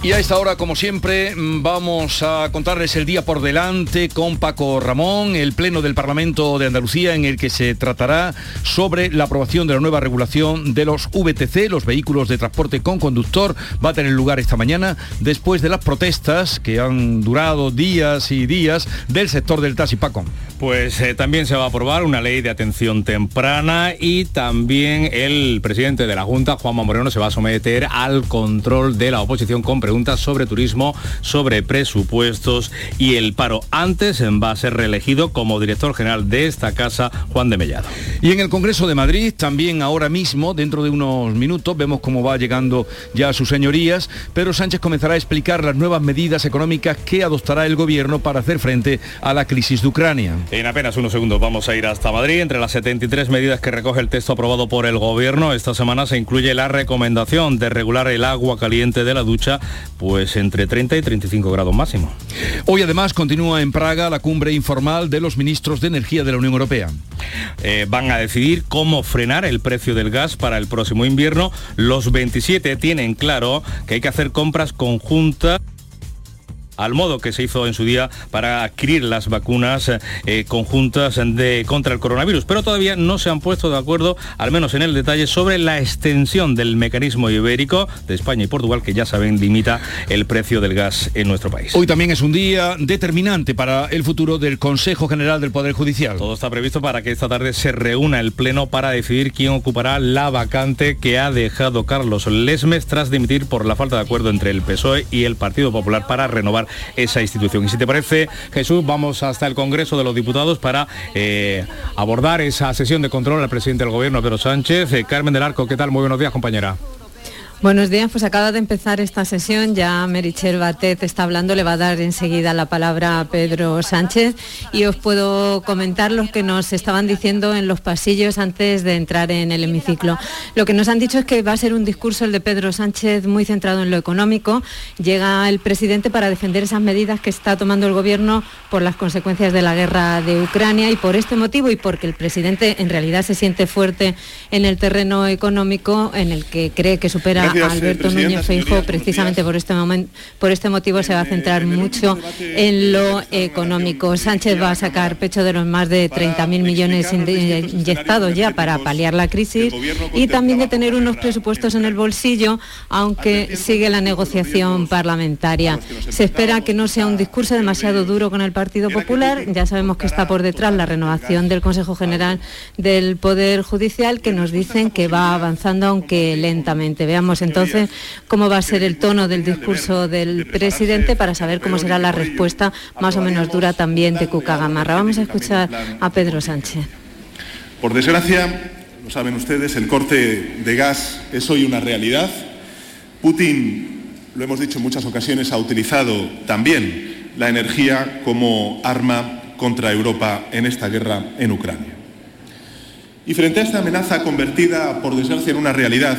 Y a esta hora, como siempre, vamos a contarles el día por delante con Paco Ramón, el Pleno del Parlamento de Andalucía, en el que se tratará sobre la aprobación de la nueva regulación de los VTC, los vehículos de transporte con conductor. Va a tener lugar esta mañana, después de las protestas que han durado días y días del sector del taxi, Paco. Pues eh, también se va a aprobar una ley de atención temprana y también el presidente de la Junta, Juanma Moreno, se va a someter al control de la oposición con preguntas sobre turismo, sobre presupuestos y el paro. Antes va a ser reelegido como director general de esta casa Juan de Mellado. Y en el Congreso de Madrid, también ahora mismo, dentro de unos minutos, vemos cómo va llegando ya sus señorías, Pedro Sánchez comenzará a explicar las nuevas medidas económicas que adoptará el gobierno para hacer frente a la crisis de Ucrania. En apenas unos segundos vamos a ir hasta Madrid. Entre las 73 medidas que recoge el texto aprobado por el Gobierno, esta semana se incluye la recomendación de regular el agua caliente de la ducha, pues entre 30 y 35 grados máximo. Hoy además continúa en Praga la cumbre informal de los ministros de Energía de la Unión Europea. Eh, van a decidir cómo frenar el precio del gas para el próximo invierno. Los 27 tienen claro que hay que hacer compras conjuntas al modo que se hizo en su día para adquirir las vacunas eh, conjuntas de, contra el coronavirus. Pero todavía no se han puesto de acuerdo, al menos en el detalle, sobre la extensión del mecanismo ibérico de España y Portugal, que ya saben limita el precio del gas en nuestro país. Hoy también es un día determinante para el futuro del Consejo General del Poder Judicial. Todo está previsto para que esta tarde se reúna el Pleno para decidir quién ocupará la vacante que ha dejado Carlos Lesmes tras dimitir por la falta de acuerdo entre el PSOE y el Partido Popular para renovar esa institución. Y si te parece, Jesús, vamos hasta el Congreso de los Diputados para eh, abordar esa sesión de control al presidente del Gobierno, Pedro Sánchez. Eh, Carmen del Arco, ¿qué tal? Muy buenos días, compañera. Buenos días, pues acaba de empezar esta sesión, ya Merichel Batet está hablando, le va a dar enseguida la palabra a Pedro Sánchez y os puedo comentar lo que nos estaban diciendo en los pasillos antes de entrar en el hemiciclo. Lo que nos han dicho es que va a ser un discurso el de Pedro Sánchez muy centrado en lo económico. Llega el presidente para defender esas medidas que está tomando el gobierno por las consecuencias de la guerra de Ucrania y por este motivo y porque el presidente en realidad se siente fuerte en el terreno económico en el que cree que supera Alberto Núñez Feijóo, precisamente por este, momento, por este motivo se va a centrar mucho en lo económico. Sánchez va a sacar pecho de los más de 30.000 millones inyectados ya para paliar la crisis y también de tener unos presupuestos en el bolsillo, aunque sigue la negociación parlamentaria. Se espera que no sea un discurso demasiado duro con el Partido Popular. Ya sabemos que está por detrás la renovación del Consejo General del Poder Judicial, que nos dicen que va avanzando, aunque lentamente. Veamos entonces cómo va a ser el tono del discurso del presidente para saber cómo será la respuesta más o menos dura también de Cuca Gamarra. Vamos a escuchar a Pedro Sánchez. Por desgracia, lo saben ustedes, el corte de gas es hoy una realidad. Putin, lo hemos dicho en muchas ocasiones, ha utilizado también la energía como arma contra Europa en esta guerra en Ucrania. Y frente a esta amenaza convertida, por desgracia, en una realidad,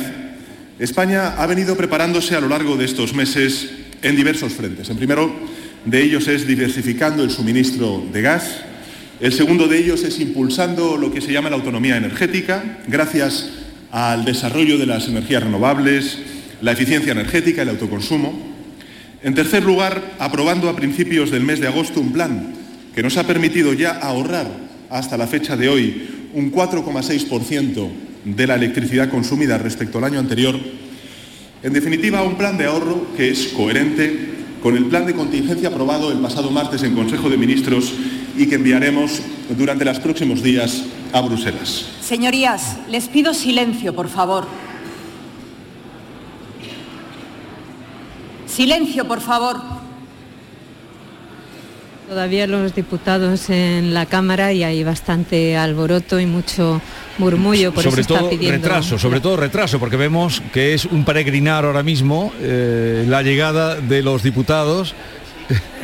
España ha venido preparándose a lo largo de estos meses en diversos frentes. En primero de ellos es diversificando el suministro de gas. El segundo de ellos es impulsando lo que se llama la autonomía energética, gracias al desarrollo de las energías renovables, la eficiencia energética, el autoconsumo. En tercer lugar, aprobando a principios del mes de agosto un plan que nos ha permitido ya ahorrar hasta la fecha de hoy un 4,6% de la electricidad consumida respecto al año anterior. En definitiva, un plan de ahorro que es coherente con el plan de contingencia aprobado el pasado martes en Consejo de Ministros y que enviaremos durante los próximos días a Bruselas. Señorías, les pido silencio, por favor. Silencio, por favor. Todavía los diputados en la Cámara y hay bastante alboroto y mucho murmullo, por sobre eso todo está pidiendo... retraso, sobre todo retraso, porque vemos que es un peregrinar ahora mismo eh, la llegada de los diputados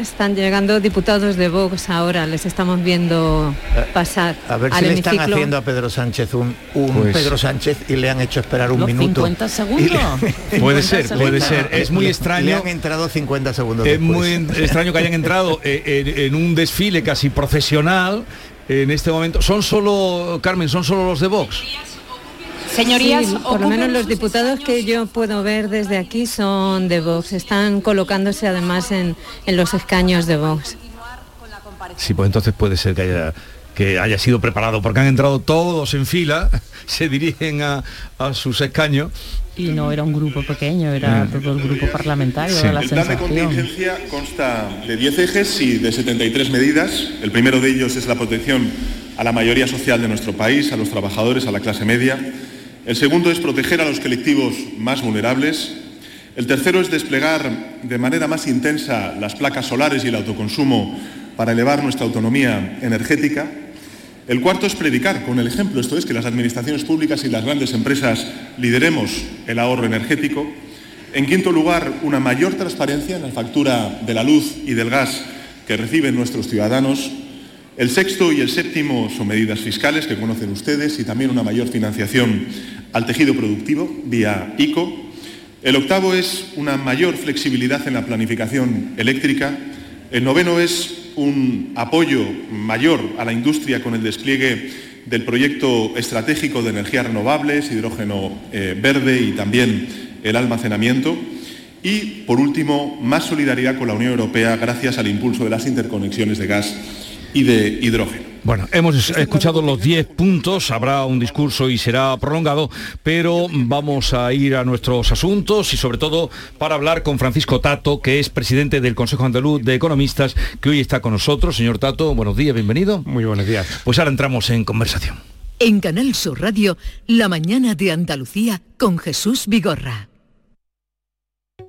están llegando diputados de Vox ahora, les estamos viendo pasar. A ver si al le están haciendo a Pedro Sánchez un, un Pues- Pedro Sánchez y le han hecho esperar un Los minuto. 50 segundos. Puede ser, puede ser. Es muy extraño. Le han entrado 50 segundos Es muy extraño que hayan entrado eh, en, en un desfile casi profesional en este momento. ¿Son solo, Carmen, son solo los de Vox? Señorías, Sí, por lo menos los diputados que yo puedo ver desde aquí son de Vox. Están colocándose además en, en los escaños de Vox. Sí, pues entonces puede ser que haya que haya sido preparado, porque han entrado todos en fila, se dirigen a, a sus escaños. Y no era un grupo pequeño, era todo el grupo parlamentario, Sí. la El plan de contingencia consta de 10 ejes y de 73 medidas. El primero de ellos es la protección a la mayoría social de nuestro país, a los trabajadores, a la clase media. El segundo es proteger a los colectivos más vulnerables. El tercero es desplegar de manera más intensa las placas solares y el autoconsumo para elevar nuestra autonomía energética. El cuarto es predicar con el ejemplo, esto es que las administraciones públicas y las grandes empresas lideremos el ahorro energético. En quinto lugar, una mayor transparencia en la factura de la luz y del gas que reciben nuestros ciudadanos. El sexto y el séptimo son medidas fiscales que conocen ustedes y también una mayor financiación al tejido productivo vía ICO. El octavo es una mayor flexibilidad en la planificación eléctrica. El noveno es un apoyo mayor a la industria con el despliegue del proyecto estratégico de energías renovables, hidrógeno eh, verde y también el almacenamiento. Y, por último, más solidaridad con la Unión Europea gracias al impulso de las interconexiones de gas y de hidrógeno. Bueno, hemos escuchado los 10 puntos, habrá un discurso y será prolongado, pero vamos a ir a nuestros asuntos y sobre todo para hablar con Francisco Tato, que es presidente del Consejo Andaluz de Economistas, que hoy está con nosotros. Señor Tato, buenos días, bienvenido. Muy buenos días. Pues ahora entramos en conversación. En Canal Sur Radio, La mañana de Andalucía con Jesús Vigorra.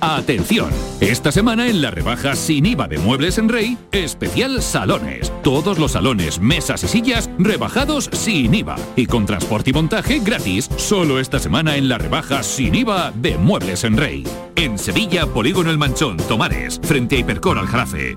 Atención, esta semana en la rebaja sin IVA de Muebles en Rey, especial salones. Todos los salones, mesas y sillas rebajados sin IVA y con transporte y montaje gratis. Solo esta semana en la rebaja sin IVA de Muebles en Rey. En Sevilla, Polígono El Manchón, Tomares, frente a Hipercor Aljarafe.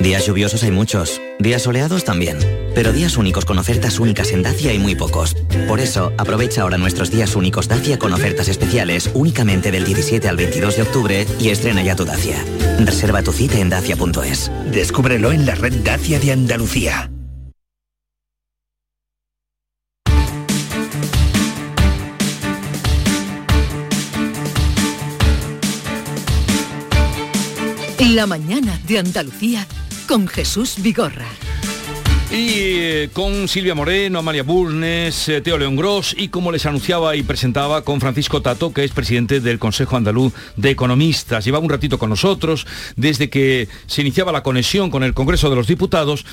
Días lluviosos hay muchos, días soleados también, pero días únicos con ofertas únicas en Dacia hay muy pocos. Por eso, aprovecha ahora nuestros días únicos Dacia con ofertas especiales únicamente del 17 al 22 de octubre y estrena ya tu Dacia. Reserva tu cita en dacia.es. Descúbrelo en la red Dacia de Andalucía. La mañana de Andalucía con Jesús Vigorra. Y eh, con Silvia Moreno, Amalia Burnes, eh, Teo León Gros y como les anunciaba y presentaba con Francisco Tato, que es presidente del Consejo Andaluz de Economistas. Llevaba un ratito con nosotros desde que se iniciaba la conexión con el Congreso de los Diputados.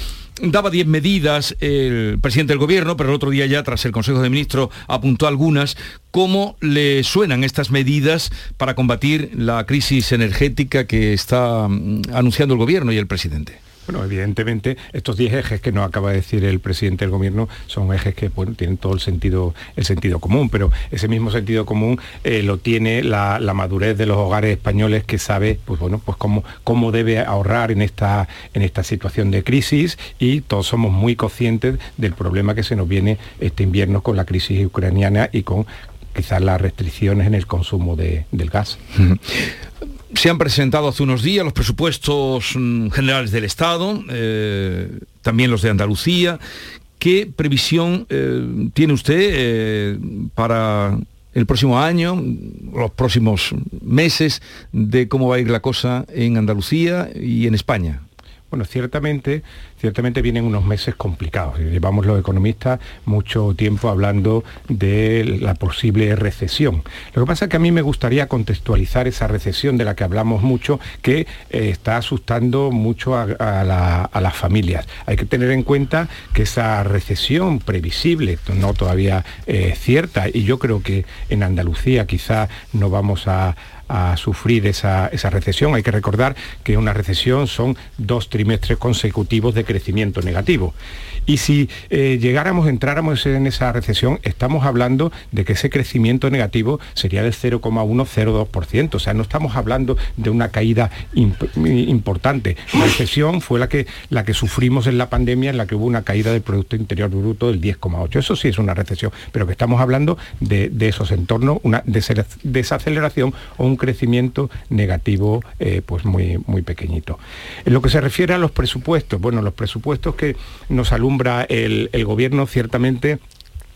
Daba 10 medidas el presidente del Gobierno, pero el otro día ya, tras el Consejo de Ministros, apuntó algunas. ¿Cómo le suenan estas medidas para combatir la crisis energética que está mm, anunciando el Gobierno y el presidente? Bueno, evidentemente estos 10 ejes que nos acaba de decir el presidente del gobierno son ejes que tienen todo el sentido, el sentido común, pero ese mismo sentido común eh, lo tiene la, madurez de los hogares españoles que sabe pues bueno, pues cómo, cómo debe ahorrar en esta, en esta situación de crisis y todos somos muy conscientes del problema que se nos viene este invierno con la crisis ucraniana y con quizás las restricciones en el consumo del gas. Se han presentado hace unos días los presupuestos mm, generales del Estado, eh, también los de Andalucía. ¿Qué previsión eh, tiene usted eh, para el próximo año, los próximos meses, de cómo va a ir la cosa en Andalucía y en España? Bueno, ciertamente, ciertamente vienen unos meses complicados. Llevamos los economistas mucho tiempo hablando de la posible recesión. Lo que pasa es que a mí me gustaría contextualizar esa recesión de la que hablamos mucho, que eh, está asustando mucho a, las familias. Hay que tener en cuenta que esa recesión previsible, no todavía eh, cierta, y yo creo que en Andalucía quizá no vamos a a sufrir esa, recesión. Hay que recordar que una recesión son dos trimestres consecutivos de crecimiento negativo. Y si eh, llegáramos, entráramos en esa recesión, estamos hablando de que ese crecimiento negativo sería del 0,102%. O sea, no estamos hablando de una caída importante. La recesión fue la que, la que sufrimos en la pandemia, en la que hubo una caída del Producto Interior Bruto del 10,8%. Eso sí es una recesión, pero que estamos hablando de, esos entornos, una desaceleración o un crecimiento negativo eh, pues muy, muy pequeñito. En lo que se refiere a los presupuestos, bueno, los presupuestos que nos alumbra el, el gobierno ciertamente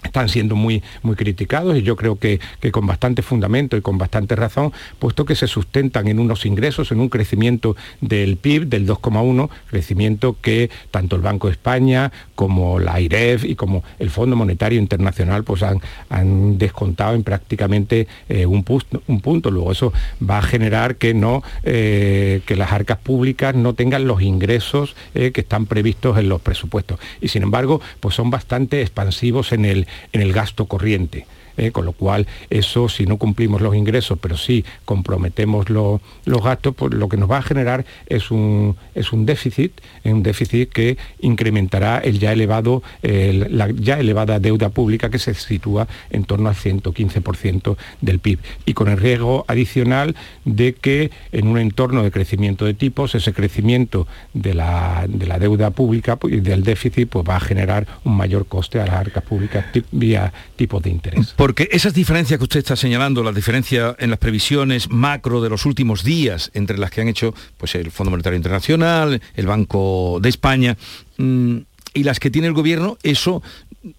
están siendo muy, muy criticados y yo creo que, con bastante fundamento y con bastante razón, puesto que se sustentan en unos ingresos, en un crecimiento del PIB del 2,1, crecimiento que tanto el Banco de España como la IREF y como el Fondo Monetario Internacional pues han, han descontado en prácticamente eh, un, un, punto. Luego eso va a generar que, no, eh, que las arcas públicas no tengan los ingresos eh, que están previstos en los presupuestos. Y sin embargo, pues son bastante expansivos en el, en el gasto corriente. ¿Eh? con lo cual eso si no cumplimos los ingresos, pero sí comprometemos los gastos, pues lo que nos va a generar es un, es un déficit, un déficit que incrementará el ya elevado, la ya elevada deuda pública que se sitúa en torno al 115% del PIB. Y con el riesgo adicional de que en un entorno de crecimiento de tipos, ese crecimiento de la, deuda pública y del déficit pues va a generar un mayor coste a las arcas públicas vía tipos de interés. Porque esas diferencias que usted está señalando, las diferencias en las previsiones macro de los últimos días, entre las que han hecho pues, el Fondo Monetario Internacional, el Banco de España, mm, y las que tiene el gobierno, eso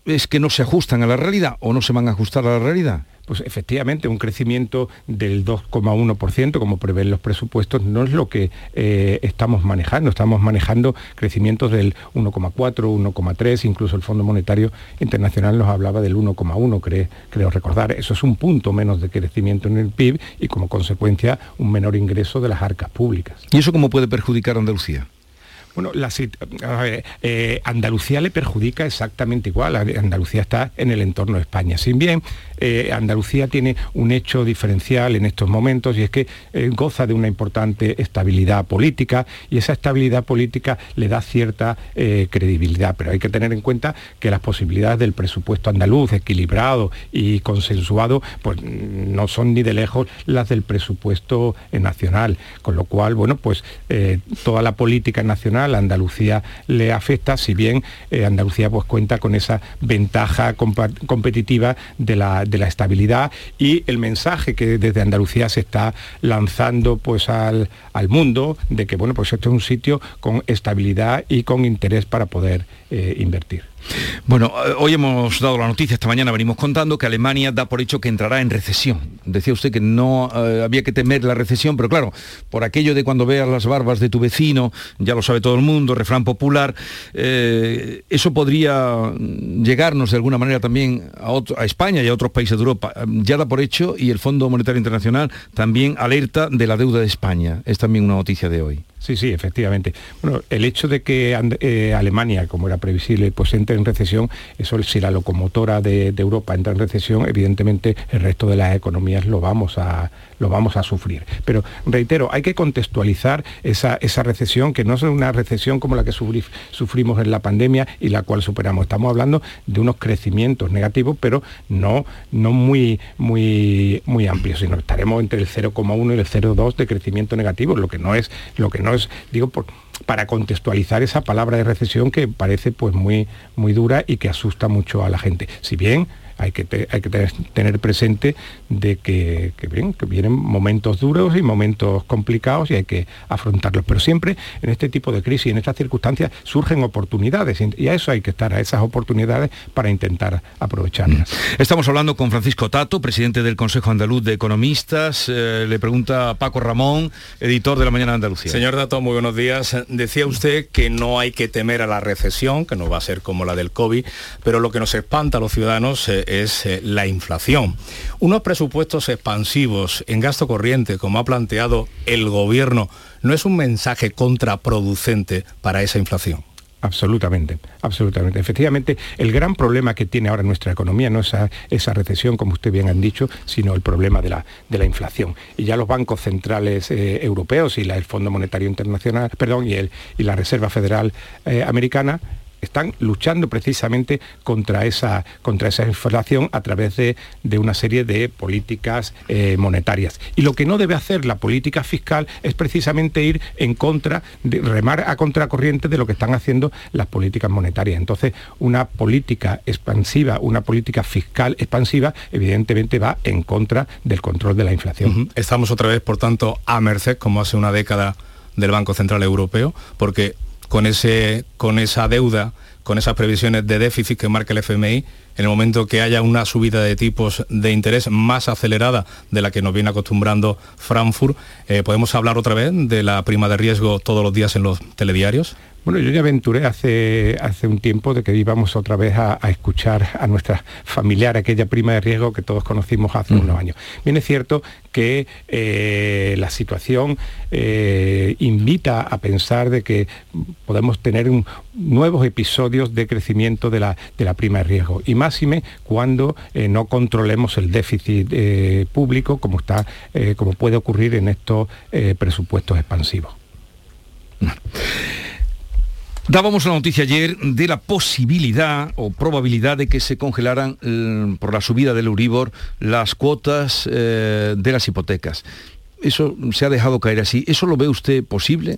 es que no se ajustan a la realidad o no se van a ajustar a la realidad pues efectivamente un crecimiento del 2,1%, como prevén los presupuestos, no es lo que eh, estamos manejando. Estamos manejando crecimientos del 1,4, 1,3, incluso el Fondo Monetario Internacional nos hablaba del 1,1, creo recordar. Eso es un punto menos de crecimiento en el PIB y como consecuencia un menor ingreso de las arcas públicas. ¿Y eso cómo puede perjudicar a Andalucía? Bueno, eh, Andalucía le perjudica exactamente igual. Andalucía está en el entorno de España. Sin bien, eh, Andalucía tiene un hecho diferencial en estos momentos y es que eh, goza de una importante estabilidad política y esa estabilidad política le da cierta credibilidad. Pero hay que tener en cuenta que las posibilidades del presupuesto andaluz equilibrado y consensuado pues no son ni de lejos las del presupuesto nacional. Con lo cual, bueno, pues toda la política nacional internacional, a Andalucía le afecta, si bien eh, Andalucía pues cuenta con esa ventaja competitiva de la, de la, estabilidad y el mensaje que desde Andalucía se está lanzando pues al, al mundo de que bueno pues esto es un sitio con estabilidad y con interés para poder eh, invertir. Bueno, eh, hoy hemos dado la noticia, esta mañana venimos contando que Alemania da por hecho que entrará en recesión. Decía usted que no eh, había que temer la recesión, pero claro, por aquello de cuando veas las barbas de tu vecino, ya lo sabe todo el mundo, refrán popular, eh, eso podría llegarnos de alguna manera también a, a España y a otros países de Europa. Ya da por hecho y el Fondo Monetario Internacional también alerta de la deuda de España. Es también una noticia de hoy. Sí, sí, efectivamente. Bueno, el hecho de que eh, Alemania, como era previsible, pues entre en recesión, eso si la locomotora de, Europa entra en recesión, evidentemente el resto de las economías lo vamos a, lo vamos a sufrir. Pero reitero, hay que contextualizar esa, esa recesión, que no es una recesión como la que sufrimos en la pandemia y la cual superamos. Estamos hablando de unos crecimientos negativos, pero no, no muy, muy, muy amplios, sino estaremos entre el 0,1 y el 0,2 de crecimiento negativo, lo que no es, lo que no digo, para contextualizar esa palabra de recesión que parece pues muy, muy dura y que asusta mucho a la gente. Si bien hay que, hay que tener presente de que, vienen momentos duros y momentos complicados y hay que afrontarlos. Pero siempre en este tipo de crisis, en estas circunstancias, surgen oportunidades y a eso hay que estar, a esas oportunidades para intentar aprovecharlas. Mm. Estamos hablando con Francisco Tato, presidente del Consejo Andaluz de Economistas. Eh, le pregunta Paco Ramón, editor de La Mañana de Andalucía. Señor Tato, muy buenos días. Decía usted que no hay que temer a la recesión, que no va a ser como la del COVID, pero lo que nos espanta a los ciudadanos eh, es eh, la inflación. Unos presupuestos expansivos en gasto corriente, como ha planteado el gobierno, no es un mensaje contraproducente para esa inflación. Absolutamente, absolutamente. Efectivamente, el gran problema que tiene ahora nuestra economía no es esa, recesión, como usted bien han dicho, sino el problema de la, de la inflación. Y ya los bancos centrales eh, europeos y la, el Fondo Monetario Internacional, perdón, y, el, y la Reserva Federal eh, Americana están luchando precisamente contra esa, contra esa inflación a través de, una serie de políticas eh, monetarias. Y lo que no debe hacer la política fiscal es precisamente ir en contra, de, remar a contracorriente de lo que están haciendo las políticas monetarias. Entonces, una política expansiva, una política fiscal expansiva, evidentemente va en contra del control de la inflación. Estamos otra vez, por tanto, a merced, como hace una década, del Banco Central Europeo, porque con, ese, con esa deuda, con esas previsiones de déficit que marca el FMI, en el momento que haya una subida de tipos de interés más acelerada de la que nos viene acostumbrando Frankfurt, eh, ¿podemos hablar otra vez de la prima de riesgo todos los días en los telediarios? Bueno, yo ya aventuré hace, hace un tiempo de que íbamos otra vez a, escuchar a nuestra familiar, aquella prima de riesgo que todos conocimos hace unos años. Bien es cierto que eh, la situación eh, invita a pensar de que podemos tener nuevos episodios de crecimiento de la, de la prima de riesgo. Y máxime cuando eh, no controlemos el déficit público como, está, como puede ocurrir en estos presupuestos expansivos. Dábamos la noticia ayer de la posibilidad o probabilidad de que se congelaran eh, por la subida del Euribor las cuotas eh, de las hipotecas. Eso se ha dejado caer así. ¿Eso lo ve usted posible?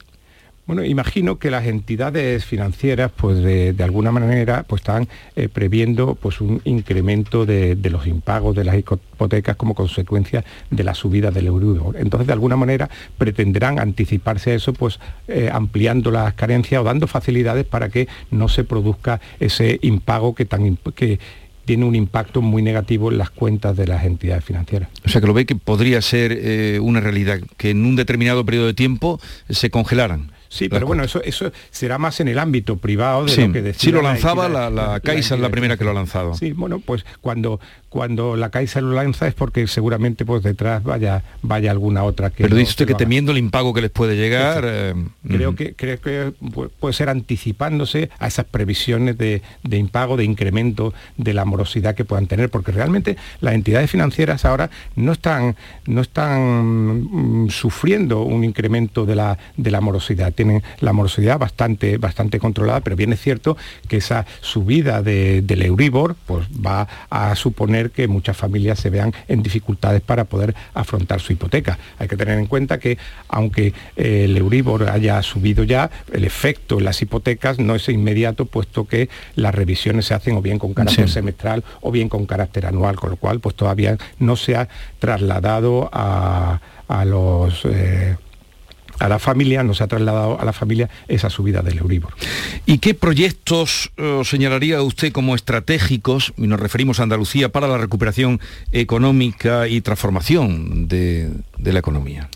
Bueno, imagino que las entidades financieras, pues de, alguna manera, pues están eh, previendo pues un incremento de, los impagos de las hipotecas como consecuencia de la subida del euro. Entonces, de alguna manera, pretenderán anticiparse a eso, pues eh, ampliando las carencias o dando facilidades para que no se produzca ese impago que tiene un impacto muy negativo en las cuentas de las entidades financieras. O sea, que lo ve que podría ser eh, una realidad, que en un determinado periodo de tiempo se congelaran. Sí, pero bueno, eso, eso será más en el ámbito privado de lo que decía. Sí, lo lanzaba la, la, Caixa, es la primera que lo ha lanzado. Sí, bueno, pues cuando, cuando la Caixa lo lanza es porque seguramente pues detrás vaya, vaya alguna otra que... Pero dice usted que temiendo el impago que les puede llegar... Eh, creo, que, creo que puede ser anticipándose a esas previsiones de, de impago, de incremento de la morosidad que puedan tener, porque realmente las entidades financieras ahora no están, no están mm, sufriendo un incremento de la, de la morosidad tienen la morosidad bastante, bastante controlada, pero bien es cierto que esa subida del Euribor pues, va a suponer que muchas familias se vean en dificultades para poder afrontar su hipoteca. Hay que tener en cuenta que aunque eh, el Euribor haya subido ya, el efecto en las hipotecas no es inmediato, puesto que las revisiones se hacen o bien con carácter semestral o bien con carácter anual, con lo cual pues todavía no se ha trasladado a, los... Eh, a la familia, nos ha trasladado a la familia esa subida del Euribor. ¿Y qué proyectos eh, señalaría usted como estratégicos, y nos referimos a Andalucía, para la recuperación económica y transformación de, la economía?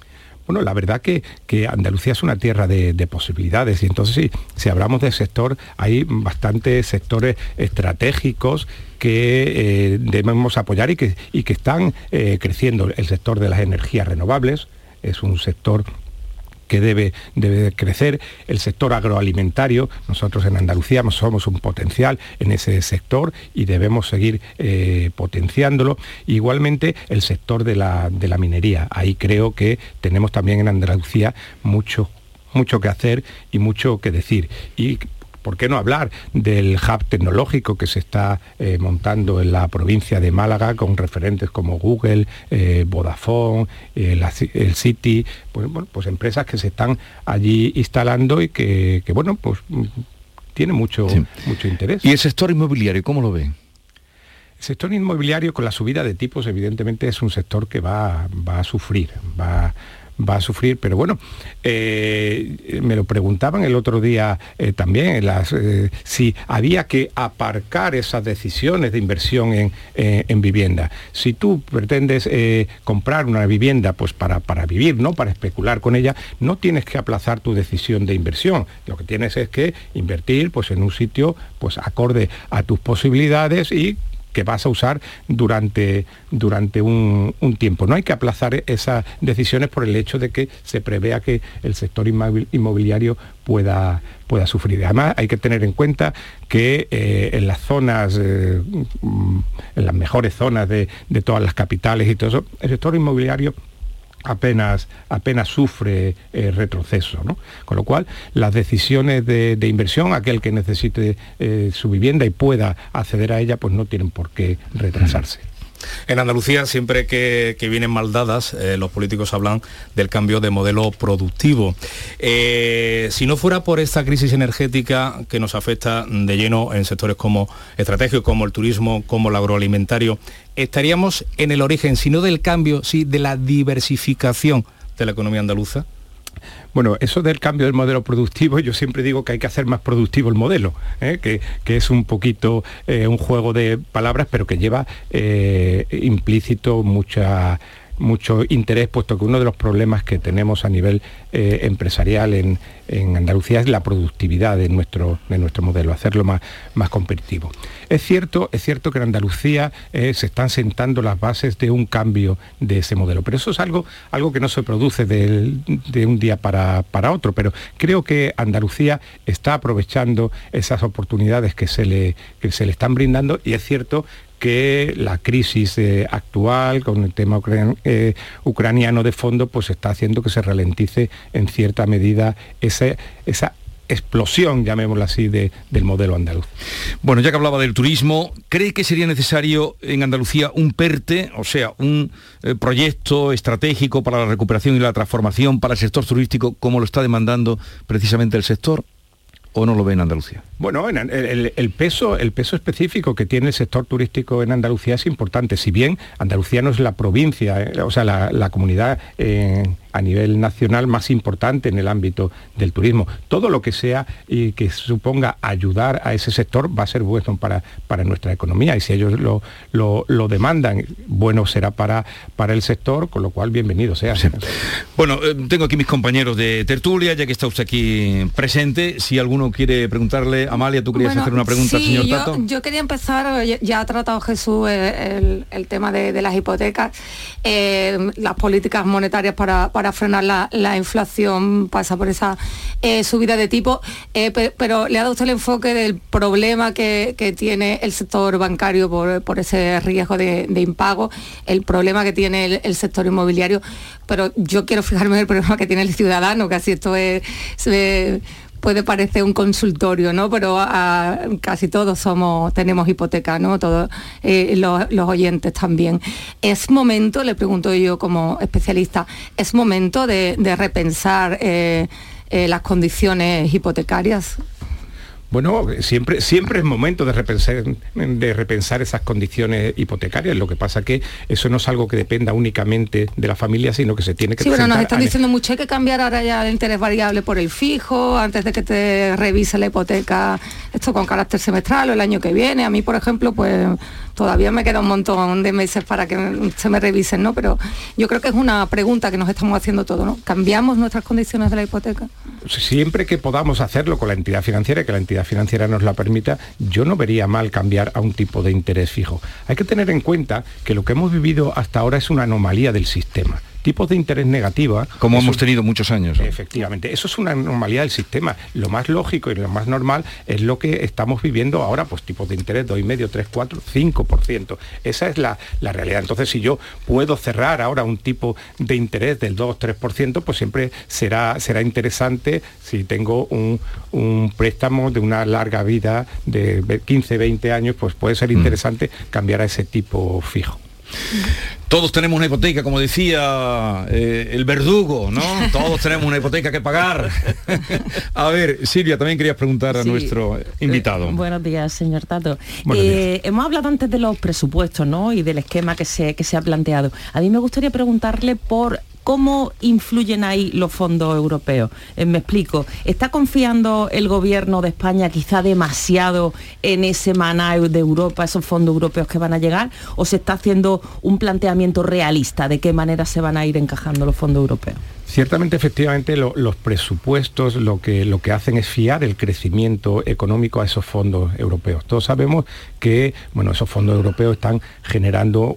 Bueno, la verdad que, que, Andalucía es una tierra de, posibilidades y entonces sí, si hablamos del sector, hay bastantes sectores estratégicos que eh, debemos apoyar y que, y que están eh, creciendo. El sector de las energías renovables es un sector que debe, debe crecer, el sector agroalimentario, nosotros en Andalucía somos un potencial en ese sector y debemos seguir eh, potenciándolo. Igualmente el sector de la, de la minería, ahí creo que tenemos también en Andalucía mucho mucho que hacer y mucho que decir. Y ¿Por qué no hablar del hub tecnológico que se está eh, montando en la provincia de Málaga con referentes como Google, eh, Vodafone, eh, el City, pues, pues, empresas que se están allí instalando y que, bueno, pues mm, tiene mucho, mucho interés. ¿Y el sector inmobiliario, cómo lo ve? El sector inmobiliario con la subida de tipos evidentemente es un sector que va, va a sufrir, va, va a sufrir, pero bueno, eh, me lo preguntaban el otro día eh, también, eh, si había que aparcar esas decisiones de inversión en, vivienda. Si tú pretendes comprar una vivienda pues para, para vivir, ¿no? para especular con ella, no tienes que aplazar tu decisión de inversión. Lo que tienes es que invertir pues, en un sitio pues, acorde a tus posibilidades y que vas a usar durante, durante un, tiempo. No hay que aplazar esas decisiones por el hecho de que se prevea que el sector inmobiliario pueda, pueda sufrir. Además, hay que tener en cuenta que eh, en las zonas, eh, en las mejores zonas de, de todas las capitales y todo eso, el sector inmobiliario apenas, apenas sufre eh, retroceso. Con lo cual, las decisiones de, inversión, aquel que necesite eh, su vivienda y pueda acceder a ella, pues no tienen por qué retrasarse. En Andalucía, siempre que, vienen mal dadas, eh, los políticos hablan del cambio de modelo productivo. Eh, si no fuera por esta crisis energética que nos afecta de lleno en sectores como estratégicos, como el turismo, como el agroalimentario, estaríamos en el origen, si no del cambio, sí de la diversificación de la economía andaluza. Bueno, eso del cambio del modelo productivo, yo siempre digo que hay que hacer más productivo el modelo, ¿eh? que, es un poquito eh, un juego de palabras, pero que lleva eh, implícito mucha mucho interés, puesto que uno de los problemas que tenemos a nivel eh, empresarial en, Andalucía es la productividad de nuestro, de nuestro modelo, hacerlo más, más competitivo. Es cierto, es cierto que en Andalucía eh, se están sentando las bases de un cambio de ese modelo, pero eso es algo, algo que no se produce de, un día para, para, otro, pero creo que Andalucía está aprovechando esas oportunidades que se le, que se le están brindando y es cierto que la crisis eh, actual con el tema eh, ucraniano de fondo pues está haciendo que se ralentice en cierta medida esa, esa explosión, llamémoslo así, del modelo andaluz. Bueno, ya que hablaba del turismo, ¿cree que sería necesario en Andalucía un PERTE, o sea, un eh, proyecto estratégico para la recuperación y la transformación para el sector turístico, como lo está demandando precisamente el sector? O no lo ve en Andalucía? Bueno, el, peso, el peso específico que tiene el sector turístico en Andalucía es importante. Si bien Andalucía no es la provincia, eh, o sea, la, comunidad eh, a nivel nacional más importante en el ámbito del turismo. Todo lo que sea y que suponga ayudar a ese sector va a ser bueno para, para nuestra economía y si ellos lo, lo, demandan, bueno será para, para el sector, con lo cual bienvenido sea. Bueno, eh, tengo aquí mis compañeros de tertulia, ya que está usted aquí presente, si alguno quiere preguntarle. Amalia, ¿tú querías Bueno, hacer una pregunta al sí, señor yo, Tato? Yo quería empezar, ya, ha tratado Jesús el, el tema de, de las hipotecas, eh, las políticas monetarias para, para frenar la, la inflación pasa por esa eh, subida de tipo, eh, pe- pero le ha dado usted el enfoque del problema que, tiene el sector bancario por, ese riesgo de, impago, el problema que tiene el, sector inmobiliario, pero yo quiero fijarme en el problema que tiene el ciudadano, que así esto es... puede parecer un consultorio, ¿no? Pero casi todos somos, tenemos hipoteca, ¿no? Todos eh, los, oyentes también. Es momento, le pregunto yo como especialista, es momento de, de repensar eh, eh, las condiciones hipotecarias. Bueno, siempre, siempre es momento de repensar, de repensar esas condiciones hipotecarias. Lo que pasa que eso no es algo que dependa únicamente de la familia, sino que se tiene que Sí, bueno, nos están diciendo mucho, hay que cambiar ahora ya el interés variable por el fijo, antes de que te revise la hipoteca, esto con carácter semestral o el año que viene. A mí, por ejemplo, pues todavía me queda un montón de meses para que se me revisen, ¿no? Pero yo creo que es una pregunta que nos estamos haciendo todos, ¿no? ¿Cambiamos nuestras condiciones de la hipoteca? siempre que podamos hacerlo con la entidad financiera y que la entidad financiera nos la permita, yo no vería mal cambiar a un tipo de interés fijo. Hay que tener en cuenta que lo que hemos vivido hasta ahora es una anomalía del sistema. Tipos de interés negativa. Como hemos un- tenido muchos años. Efectivamente, eso es una anomalía del sistema. Lo más lógico y lo más normal es lo que estamos viviendo ahora, pues tipos de interés 2,5, 3, 4, 5%. Esa es la, la realidad. Entonces, si yo puedo cerrar ahora un tipo de interés del 2, 3%, pues siempre será, será interesante si tengo un, un préstamo de una larga vida de ve- 15, 20 años, pues puede ser interesante cambiar a ese tipo fijo. Todos tenemos una hipoteca, como decía eh, el verdugo, ¿no? Todos tenemos una hipoteca que pagar. a ver, Silvia, también querías preguntar a Sí. nuestro invitado. Eh, buenos días, señor Tato. Eh, hemos hablado antes de los presupuestos, ¿no? Y del esquema que se, que se ha planteado. A mí me gustaría preguntarle por cómo influyen ahí los fondos europeos. Eh, me explico. ¿Está confiando el gobierno de España quizá demasiado en ese maná de Europa, esos fondos europeos que van a llegar? ¿O se está haciendo un planteamiento realista de qué manera se van a ir encajando los fondos europeos? Ciertamente, efectivamente, lo- los presupuestos lo que, lo que hacen es fiar el crecimiento económico a esos fondos europeos. Todos sabemos que bueno, esos fondos europeos están generando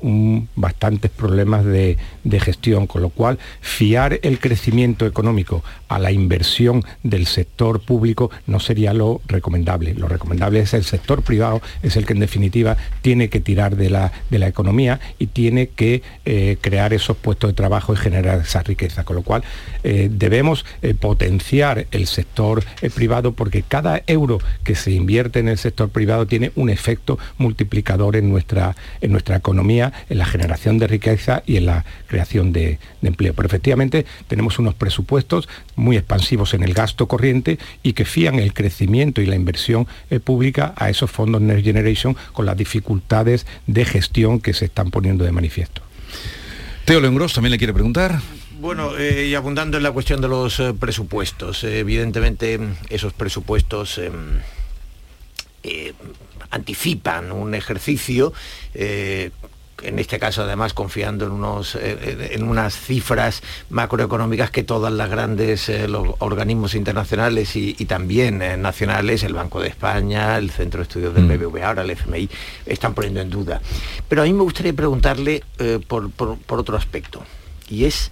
bastantes problemas de gestión, con lo cual fiar el crecimiento económico a la inversión del sector público no sería lo recomendable. Lo recomendable es el sector privado, es el que en definitiva tiene que tirar de la, de la economía y tiene que eh, crear esos puestos de trabajo y generar esa riqueza. Con lo cual eh, debemos eh, potenciar el sector privado porque cada euro que se invierte en el sector privado tiene un efecto multiplicador en nuestra, en nuestra economía, en la generación de riqueza y en la creación de empleo. Pero efectivamente tenemos unos presupuestos muy expansivos en el gasto corriente y que fían el crecimiento y la inversión eh, pública a esos fondos Next Generation con las dificultades de gestión que se están poniendo de manifiesto. Teo Lengros también le quiere preguntar. Bueno, eh, y abundando en la cuestión de los eh, presupuestos, eh, evidentemente mm, esos presupuestos em, eh, anticipan un ejercicio, eh, en este caso además confiando en, unos, eh, en unas cifras macroeconómicas que todas las grandes eh, los organismos internacionales y, y también eh, nacionales, el Banco de España, el Centro de Estudios del BBVA, ahora el FMI, están poniendo en duda. Pero a mí me gustaría preguntarle eh, por, por- por otro aspecto, y es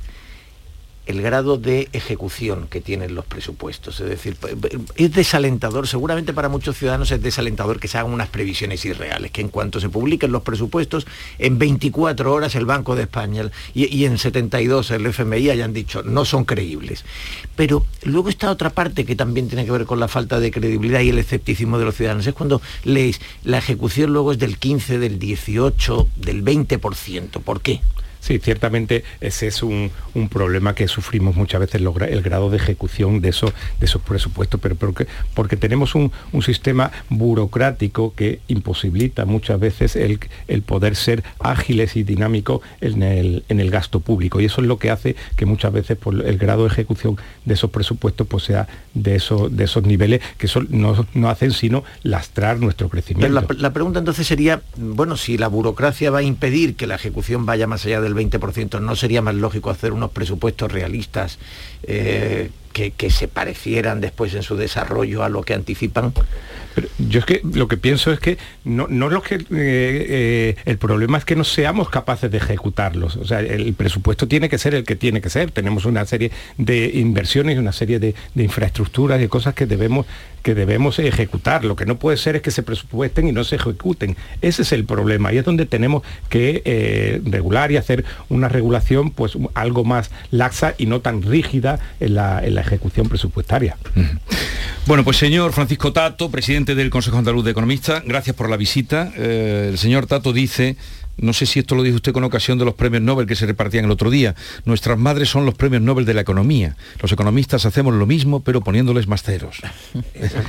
el grado de ejecución que tienen los presupuestos. Es decir, es desalentador, seguramente para muchos ciudadanos es desalentador que se hagan unas previsiones irreales, que en cuanto se publiquen los presupuestos, en 24 horas el Banco de España y, y en 72 el FMI hayan dicho no son creíbles. Pero luego está otra parte que también tiene que ver con la falta de credibilidad y el escepticismo de los ciudadanos. Es cuando leéis, la ejecución luego es del 15, del 18, del 20%. ¿Por qué? Sí, ciertamente ese es un, un problema que sufrimos muchas veces, el grado de ejecución de esos, de esos presupuestos, pero porque, porque tenemos un, un sistema burocrático que imposibilita muchas veces el, el poder ser ágiles y dinámicos en el, en el gasto público. Y eso es lo que hace que muchas veces por el grado de ejecución de esos presupuestos pues, sea de esos, de esos niveles que son, no, no hacen sino lastrar nuestro Pero crecimiento. la, la pregunta entonces sería, bueno, si la burocracia va a impedir que la ejecución vaya más allá del 20%, ¿no sería más lógico hacer unos presupuestos realistas eh, que, se parecieran después en su desarrollo a lo que anticipan? Yo es que lo que pienso es que no, no lo que eh, eh, el problema es que no seamos capaces de ejecutarlos. O sea, el presupuesto tiene que ser el que tiene que ser. Tenemos una serie de inversiones, una serie de, de infraestructuras y cosas que debemos que debemos ejecutar. Lo que no puede ser es que se presupuesten y no se ejecuten. Ese es el problema. Y es donde tenemos que eh, regular y hacer una regulación pues algo más laxa y no tan rígida en la ejecución presupuestaria. Bueno, pues señor Francisco Tato, presidente del Consejo Andaluz de Economistas, gracias por la visita. Eh, el señor Tato dice no sé si esto lo dijo usted con ocasión de los premios Nobel que se repartían el otro día. Nuestras madres son los premios Nobel de la economía. Los economistas hacemos lo mismo, pero poniéndoles más ceros.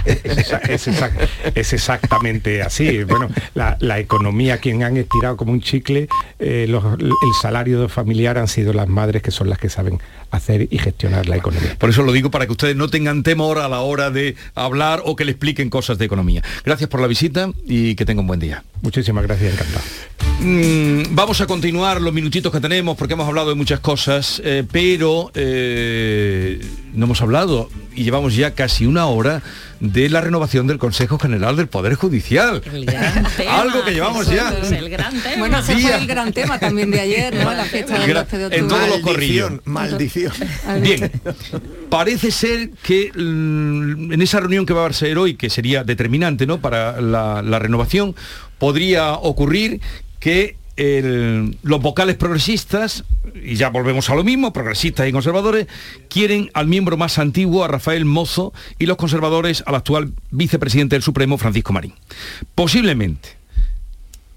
Es, exact, es exactamente así. Bueno, la, la, economía, quien han estirado como un chicle, eh, los, el salario familiar han sido las madres que son las que saben hacer y gestionar la economía. Por eso lo digo para que ustedes no tengan temor a la hora de hablar o que le expliquen cosas de economía. Gracias por la visita y que tengan un buen día. Muchísimas gracias, encantado. Mm, vamos a continuar los minutitos que tenemos porque hemos hablado de muchas cosas, eh, pero eh, no hemos hablado y llevamos ya casi una hora de la renovación del Consejo General del Poder Judicial. Algo que llevamos ya. El gran tema. Bueno, ese fue el gran tema también de ayer, ¿no? La fiesta del 12 de octubre. En todos los corrillos. Maldición. Bien, parece ser que mm, en esa reunión que va a ser hoy, que sería determinante ¿no? para la, la renovación, podría ocurrir que los vocales progresistas, y ya volvemos a lo mismo, progresistas y conservadores, quieren al miembro más antiguo, a Rafael Mozo, y los conservadores al actual vicepresidente del Supremo, Francisco Marín. Posiblemente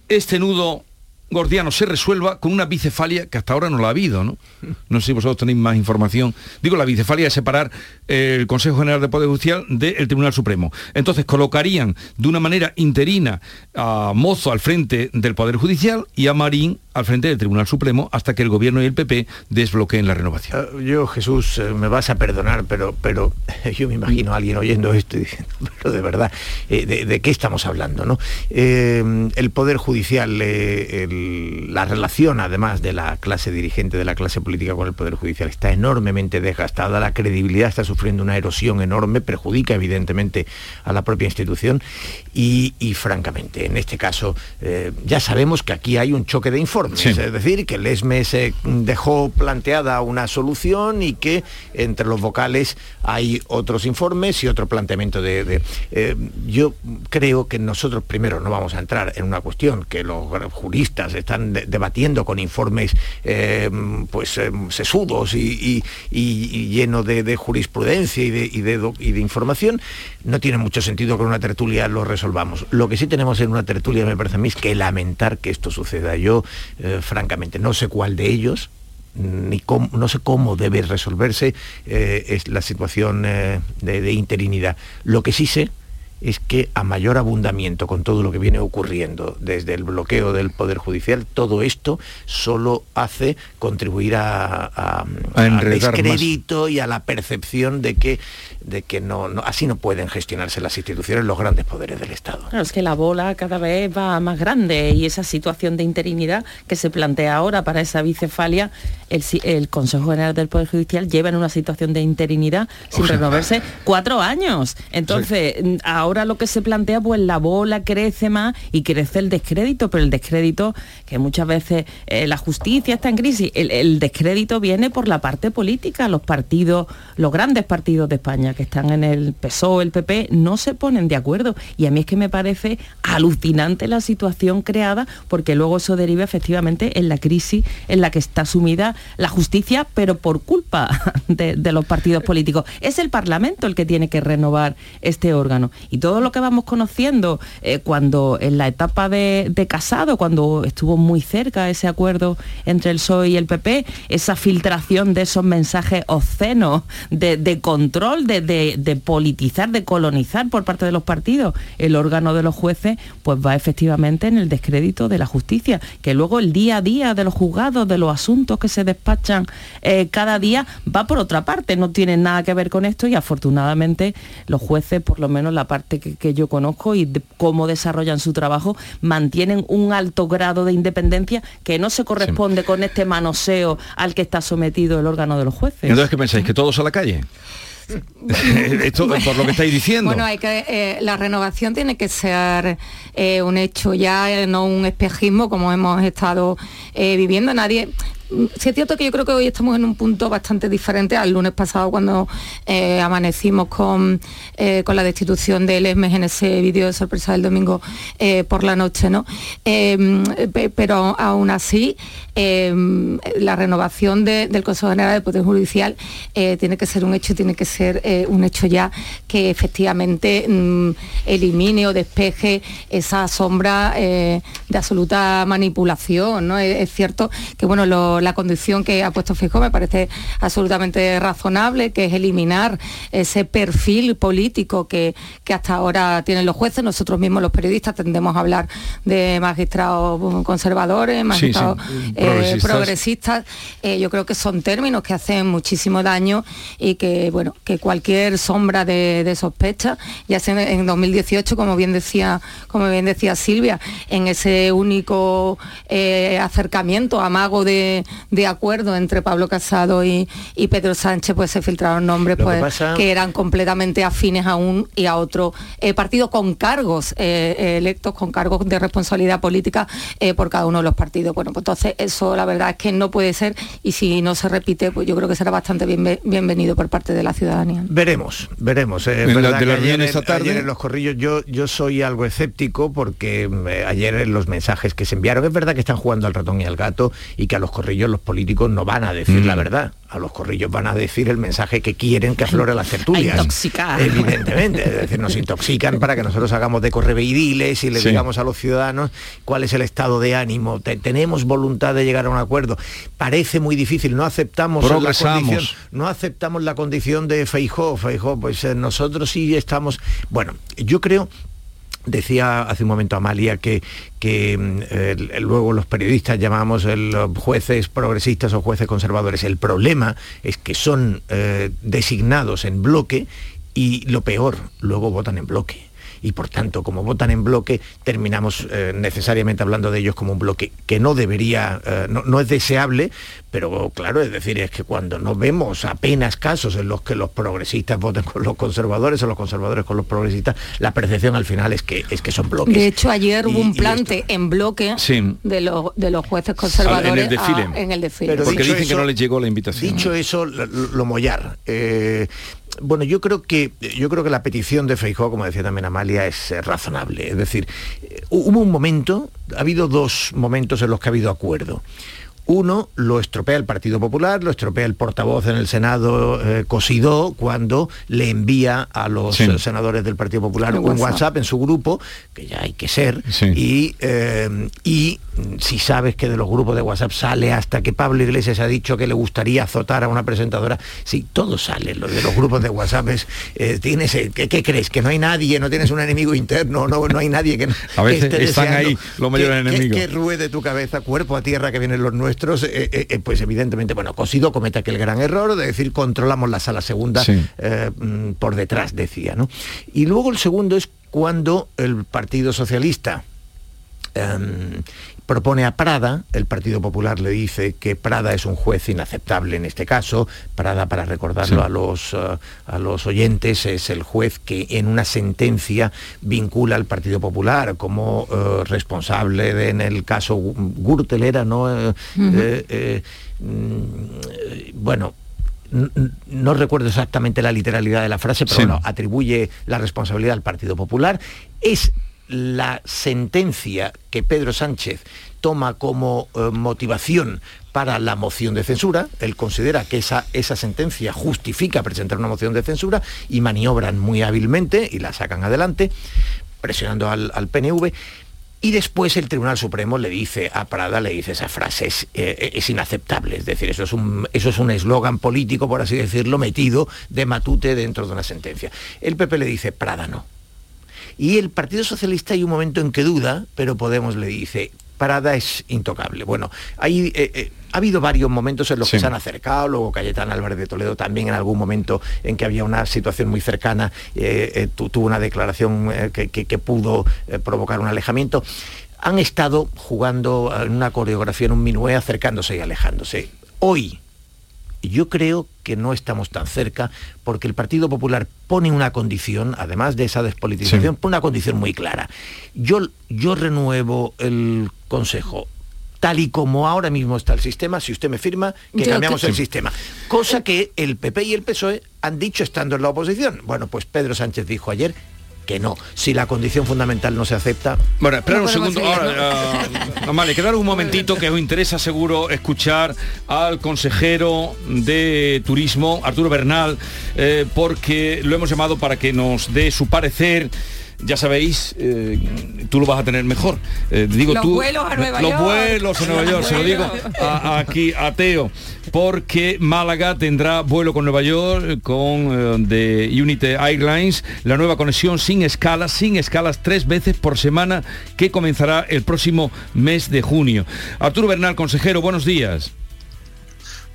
este nudo gordiano se resuelva con una bicefalia que hasta ahora no la ha habido, ¿no? No sé si vosotros tenéis más información. Digo, la bicefalia es separar el Consejo General de Poder Judicial del Tribunal Supremo. Entonces colocarían de una manera interina a Mozo al frente del Poder Judicial y a Marín al frente del Tribunal Supremo hasta que el Gobierno y el PP desbloqueen la renovación. Uh, yo, Jesús, eh, me vas a perdonar, pero, pero yo me imagino a alguien oyendo esto y diciendo, pero de verdad, eh, de, qué estamos hablando? ¿no? Eh, el Poder Judicial, la relación además de la clase dirigente, de la clase política con el Poder Judicial está enormemente desgastada, la credibilidad está sufriendo una erosión enorme, perjudica evidentemente a la propia institución y, y francamente, en este caso, ya sabemos que aquí hay un choque de informes Sí. Es decir, que el ESME se dejó planteada una solución y que entre los vocales hay otros informes y otro planteamiento de... de eh, yo creo que nosotros primero no vamos a entrar en una cuestión que los juristas están de, debatiendo con informes eh, pues eh, sesudos y, y, y llenos de, de, jurisprudencia y de, y de información. No tiene mucho sentido que una tertulia lo Lo que sí tenemos en una tertulia, me parece a mí, es que lamentar que esto suceda. Yo eh, francamente. No sé cuál de ellos, ni cómo, no sé cómo debe resolverse eh, la situación eh, de interinidad. Lo que sí sé es que a mayor abundamiento con todo lo que viene ocurriendo desde el bloqueo del Poder Judicial, todo esto solo hace contribuir a, a, descrédito más. y a la percepción de que, de que no, no, así no pueden gestionarse las instituciones los grandes poderes del Estado. Claro, es que la bola cada vez va más grande y esa situación de interinidad que se plantea ahora para esa bicefalia, el, el Consejo General del Poder Judicial lleva en una situación de interinidad sin renovarse cuatro años. Entonces, sí. ahora ahora lo que se plantea, pues la bola crece más y crece el descrédito, pero el descrédito, que muchas veces eh, la justicia está en crisis, el, el, descrédito viene por la parte política, los partidos, los grandes partidos de España que están en el PSOE, el PP, no se ponen de acuerdo. Y a mí es que me parece alucinante la situación creada, porque luego eso deriva efectivamente en la crisis en la que está sumida la justicia, pero por culpa de, los partidos políticos. Es el Parlamento el que tiene que renovar este órgano. Y todo lo que vamos conociendo eh, cuando en la etapa de, Casado, cuando estuvo muy cerca ese acuerdo entre el PSOE y el PP, esa filtración de esos mensajes obscenos de, control, de, politizar, de colonizar por parte de los partidos el órgano de los jueces, pues va efectivamente en el descrédito de la justicia, que luego el día a día de los juzgados, de los asuntos que se despachan eh, cada día, va por otra parte, no tiene nada que ver con esto y afortunadamente los jueces, por lo menos la parte que, que, yo conozco y de cómo desarrollan su trabajo, mantienen un alto grado de independencia que no se corresponde sí. con este manoseo al que está sometido el órgano de los jueces. Entonces, ¿qué pensáis? ¿Que todos a la calle? Esto por lo que estáis diciendo. Bueno, hay que, eh, la renovación tiene que ser eh, un hecho ya, eh, no un espejismo como hemos estado viviendo. Nadie, Sí es cierto que yo creo que hoy estamos en un punto bastante diferente al lunes pasado cuando eh, amanecimos con, eh, con la destitución del ESMES en ese vídeo de sorpresa del domingo eh, por la noche, ¿no? pero aún así, la renovación del Consejo General del Poder Judicial tiene que ser un hecho, tiene que ser un hecho ya que efectivamente mm, elimine o despeje esa sombra de absoluta manipulación, ¿no? Es, cierto que bueno, la condición que ha puesto Fijo me parece absolutamente razonable, que es eliminar ese perfil político que, que hasta ahora tienen los jueces. Nosotros mismos los periodistas tendemos a hablar de magistrados conservadores, magistrados eh, progresistas. Eh, yo creo que son términos que hacen muchísimo daño y que, bueno, que cualquier sombra de, sospecha, ya sea en 2018, como bien decía, como bien decía Silvia, en ese único eh, acercamiento, amago de, de acuerdo entre Pablo Casado y, Pedro Sánchez, pues se filtraron nombres pues, que, eran completamente afines a un y a otro eh, partido con cargos eh, eh, electos, con cargos de responsabilidad política por cada uno de los partidos. Bueno, pues entonces eso la verdad es que no puede ser y si no se repite, pues yo creo que será bastante bienvenido por parte de la ciudadanía. Veremos, veremos. de la, ayer, esta tarde. en los corrillos yo, yo soy algo escéptico porque ayer en los mensajes que se enviaron, es verdad que están jugando al ratón y al gato y que a los corrillos los políticos no van a decir la mm. verdad. A los corrillos van a decir el mensaje que quieren que aflore las tertulias. Evidentemente. Es decir, nos intoxican para que nosotros hagamos de correveidiles y le digamos a los ciudadanos cuál es el estado de ánimo. tenemos voluntad de llegar a un acuerdo. Parece muy difícil, no aceptamos la condición, no aceptamos la condición de Feijó. Feijó, pues eh, nosotros sí estamos. Bueno, yo creo Decía hace un momento Amalia que, que mm, luego los periodistas llamamos los jueces progresistas o jueces conservadores. El problema es que son eh, designados en bloque y lo peor, luego votan en bloque y por tanto, como votan en bloque, terminamos eh, necesariamente hablando de ellos como un bloque que no debería, eh, no, es deseable, pero claro, es decir, es que cuando no vemos apenas casos en los que los progresistas voten con los conservadores o los conservadores con los progresistas, la percepción al final es que, es que son bloques. De hecho, ayer hubo un plante en bloque de, los, de los jueces conservadores en el desfile. Porque dicen que no les llegó la invitación. Dicho eso, lo, mollar. Eh, bueno, yo creo que yo creo que la petición de Feijóo, como decía también Amalia, es eh, razonable. Es decir, eh, hubo un momento, ha habido dos momentos en los que ha habido acuerdo. Uno lo estropea el Partido Popular, lo estropea el portavoz en el Senado eh, Cosidó cuando le envía a los senadores del Partido Popular un WhatsApp. en su grupo, que ya hay que ser, y, y si sabes que de los grupos de WhatsApp sale hasta que Pablo Iglesias ha dicho que le gustaría azotar a una presentadora, sí, todo sale, lo de los grupos de WhatsApp es, eh, tienes, eh, ¿qué, crees? ¿Que no hay nadie, no tienes un enemigo interno, no, no hay nadie que... A veces están ahí los mayores enemigos. Que, ruede tu cabeza, cuerpo a tierra que vienen los nuestros, eh, pues evidentemente, bueno, Cosido comete aquel gran error de decir controlamos la sala segunda mm, por detrás, decía, ¿no? Y luego el segundo es cuando el Partido Socialista em, propone a Prada, el Partido Popular le dice que Prada es un juez inaceptable en este caso, Prada, para recordarlo a, los, uh, a los oyentes, es el juez que en una sentencia vincula al Partido Popular como uh, responsable de, en el caso Gürtel era, ¿no? Eh, eh, mm, bueno, no recuerdo exactamente la literalidad de la frase, pero no, atribuye la responsabilidad al Partido Popular. Es la sentencia que Pedro Sánchez toma como eh, motivación para la moción de censura, él considera que esa, esa sentencia justifica presentar una moción de censura y maniobran muy hábilmente y la sacan adelante, presionando al, PNV, y después el Tribunal Supremo le dice a Prada, le dice esa frase, es, eh, es inaceptable. Es decir, eso es un eso es un eslogan político, por así decirlo, metido de matute dentro de una sentencia. El PP le dice, Prada no. Y el Partido Socialista hay un momento en que duda, pero Podemos le dice, Parada es intocable. Bueno, hay, eh, eh, ha habido varios momentos en los que se han acercado, luego Cayetán Álvarez de Toledo también en algún momento en que había una situación muy cercana, eh, tuvo una declaración que, que, pudo provocar un alejamiento. Han estado jugando en una coreografía, en un minué, acercándose y alejándose. Hoy, yo creo que no estamos tan cerca porque el Partido Popular pone una condición, además de esa despolitización, pone una condición muy clara. Yo, yo renuevo el Consejo tal y como ahora mismo está el sistema, si usted me firma, que cambiamos el sistema. Cosa que el PP y el PSOE han dicho estando en la oposición. Bueno, pues Pedro Sánchez dijo ayer que no. Si la condición fundamental no se acepta... Bueno, espera un segundo. Ahora, uh, vale, quedar un momentito que os interesa seguro escuchar al consejero de turismo, Arturo Bernal, eh, porque lo hemos llamado para que nos dé su parecer ya sabéis, eh, tú lo vas a tener mejor. Eh, digo los tú, vuelos a Nueva los York. vuelos a Nueva York, se lo digo a- aquí a Teo, porque Málaga tendrá vuelo con Nueva York, con eh, de Unity Airlines, la nueva conexión sin escalas, sin escalas tres veces por semana, que comenzará el próximo mes de junio. Arturo Bernal, consejero, buenos días.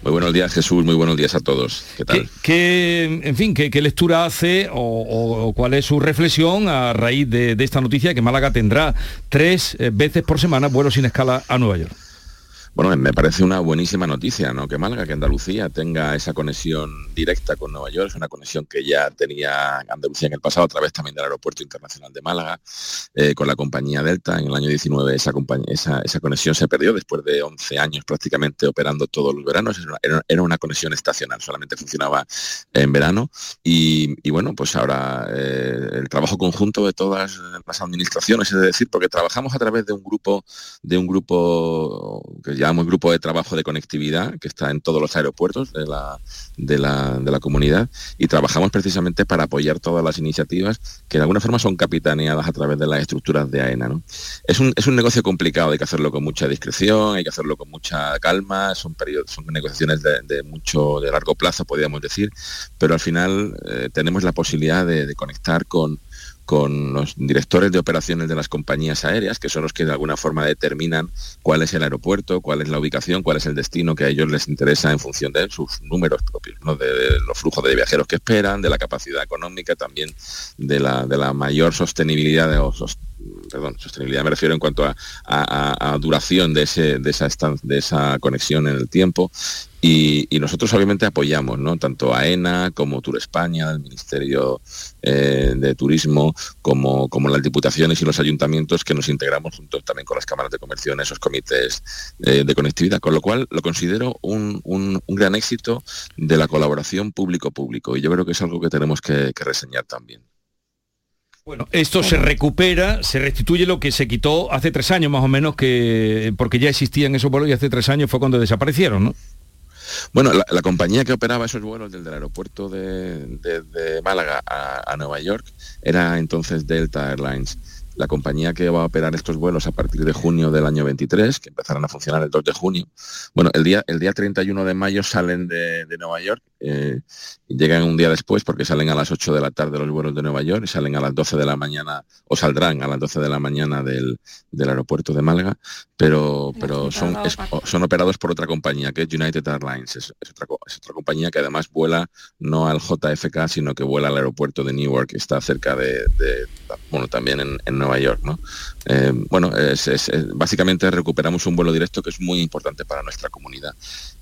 Muy buenos días Jesús, muy buenos días a todos. ¿Qué tal? ¿Qué, en fin, qué, lectura hace o, cuál es su reflexión a raíz de, de esta noticia que Málaga tendrá tres eh, veces por semana vuelos sin escala a Nueva York? Bueno, me parece una buenísima noticia, ¿no? Que Málaga, que Andalucía tenga esa conexión directa con Nueva York, es una conexión que ya tenía Andalucía en el pasado a través también del Aeropuerto Internacional de Málaga, eh, con la compañía Delta. En el año 19 esa, esa, esa conexión se perdió después de 11 años prácticamente operando todos los veranos. Era una, conexión estacional, solamente funcionaba en verano. Y, bueno, pues ahora eh, el trabajo conjunto de todas las administraciones, es decir, porque trabajamos a través de un grupo, de un grupo que llamamos grupo de trabajo de conectividad, que está en todos los aeropuertos de la, de la, de la comunidad, y trabajamos precisamente para apoyar todas las iniciativas que de alguna forma son capitaneadas a través de las estructuras de AENA. ¿no? Es, un, es un negocio complicado, hay que hacerlo con mucha discreción, hay que hacerlo con mucha calma, son, periodos, son negociaciones de, mucho, de largo plazo, podríamos decir, pero al final eh, tenemos la posibilidad de conectar con, con los directores de operaciones de las compañías aéreas, que son los que de alguna forma determinan cuál es el aeropuerto, cuál es la ubicación, cuál es el destino que a ellos les interesa en función de sus números propios, de, los flujos de viajeros que esperan, de la capacidad económica, también de la, de la mayor sostenibilidad de, o sos- perdón, sostenibilidad me refiero en cuanto a, duración de, ese, de, esa de esa conexión en el tiempo y, y nosotros obviamente apoyamos, ¿no? Tanto a ENA como Tour España, el Ministerio eh, de Turismo, como, como las diputaciones y los ayuntamientos que nos integramos junto también con las cámaras de comercio en esos comités eh, de conectividad. Con lo cual lo considero un, un- un gran éxito de la colaboración público-público y yo creo que es algo que tenemos que, que reseñar también. Bueno, esto se recupera, se restituye lo que se quitó hace tres años más o menos, que porque ya existían esos vuelos y hace tres años fue cuando desaparecieron, ¿no? Bueno, la, compañía que operaba esos vuelos desde aeropuerto de, Málaga a, Nueva York era entonces Delta Airlines. La compañía que va a operar estos vuelos a partir de junio del año 23, que empezarán a funcionar el 2 de junio. Bueno, el día, el día 31 de mayo salen de Nueva York, eh, llegan un día después porque salen a las 8 de la tarde los vuelos de Nueva York y salen a las 12 de la mañana, o saldrán a las 12 de la mañana del, del aeropuerto de Málaga, pero, pero son, es- son operados por otra compañía, que es United Airlines. Es, es otra, co- es otra compañía que además vuela no al JFK, sino que vuela al aeropuerto de Newark, que está cerca de, de- bueno, también en, en Nueva York. ¿no? Eh, bueno, es- básicamente recuperamos un vuelo directo que es muy importante para nuestra comunidad.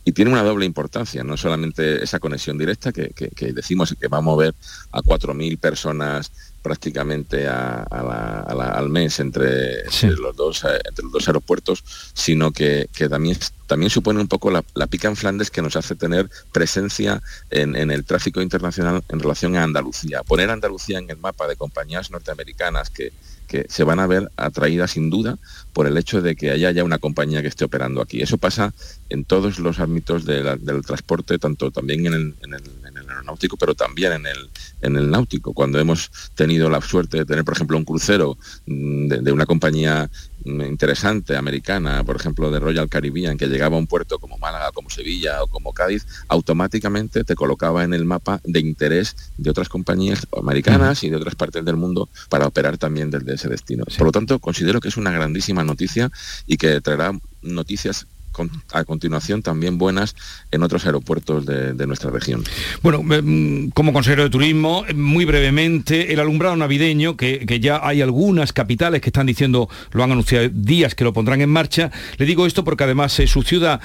Y tiene una doble importancia, no solamente esa conexión directa que, que- que decimos que va a mover a 4.000 personas prácticamente a- a la- a la- al mes entre, entre los dos, eh, entre los dos aeropuertos, sino que, que también, también supone un poco la, la pica en Flandes que nos hace tener presencia en, en el tráfico internacional en relación a Andalucía. Poner a Andalucía en el mapa de compañías norteamericanas que, que se van a ver atraídas sin duda por el hecho de que haya ya una compañía que esté operando aquí. Eso pasa en todos los ámbitos del transporte, tanto también en el, en el- aeronáutico, pero también en el, náutico. Cuando hemos tenido la suerte de tener, por ejemplo, un crucero mm, de, una compañía interesante, americana, por ejemplo, de Royal Caribbean, que llegaba a un puerto como Málaga, como Sevilla o como Cádiz, automáticamente te colocaba en el mapa de interés de otras compañías americanas y de otras partes del mundo para operar también desde ese destino. Por lo tanto, considero que es una grandísima noticia y que traerá noticias a continuación también buenas en otros aeropuertos de, nuestra región. Bueno, em, como consejero de turismo, muy brevemente, el alumbrado navideño, que, ya hay algunas capitales que están diciendo, lo han anunciado días que lo pondrán en marcha. Le digo esto porque además su ciudad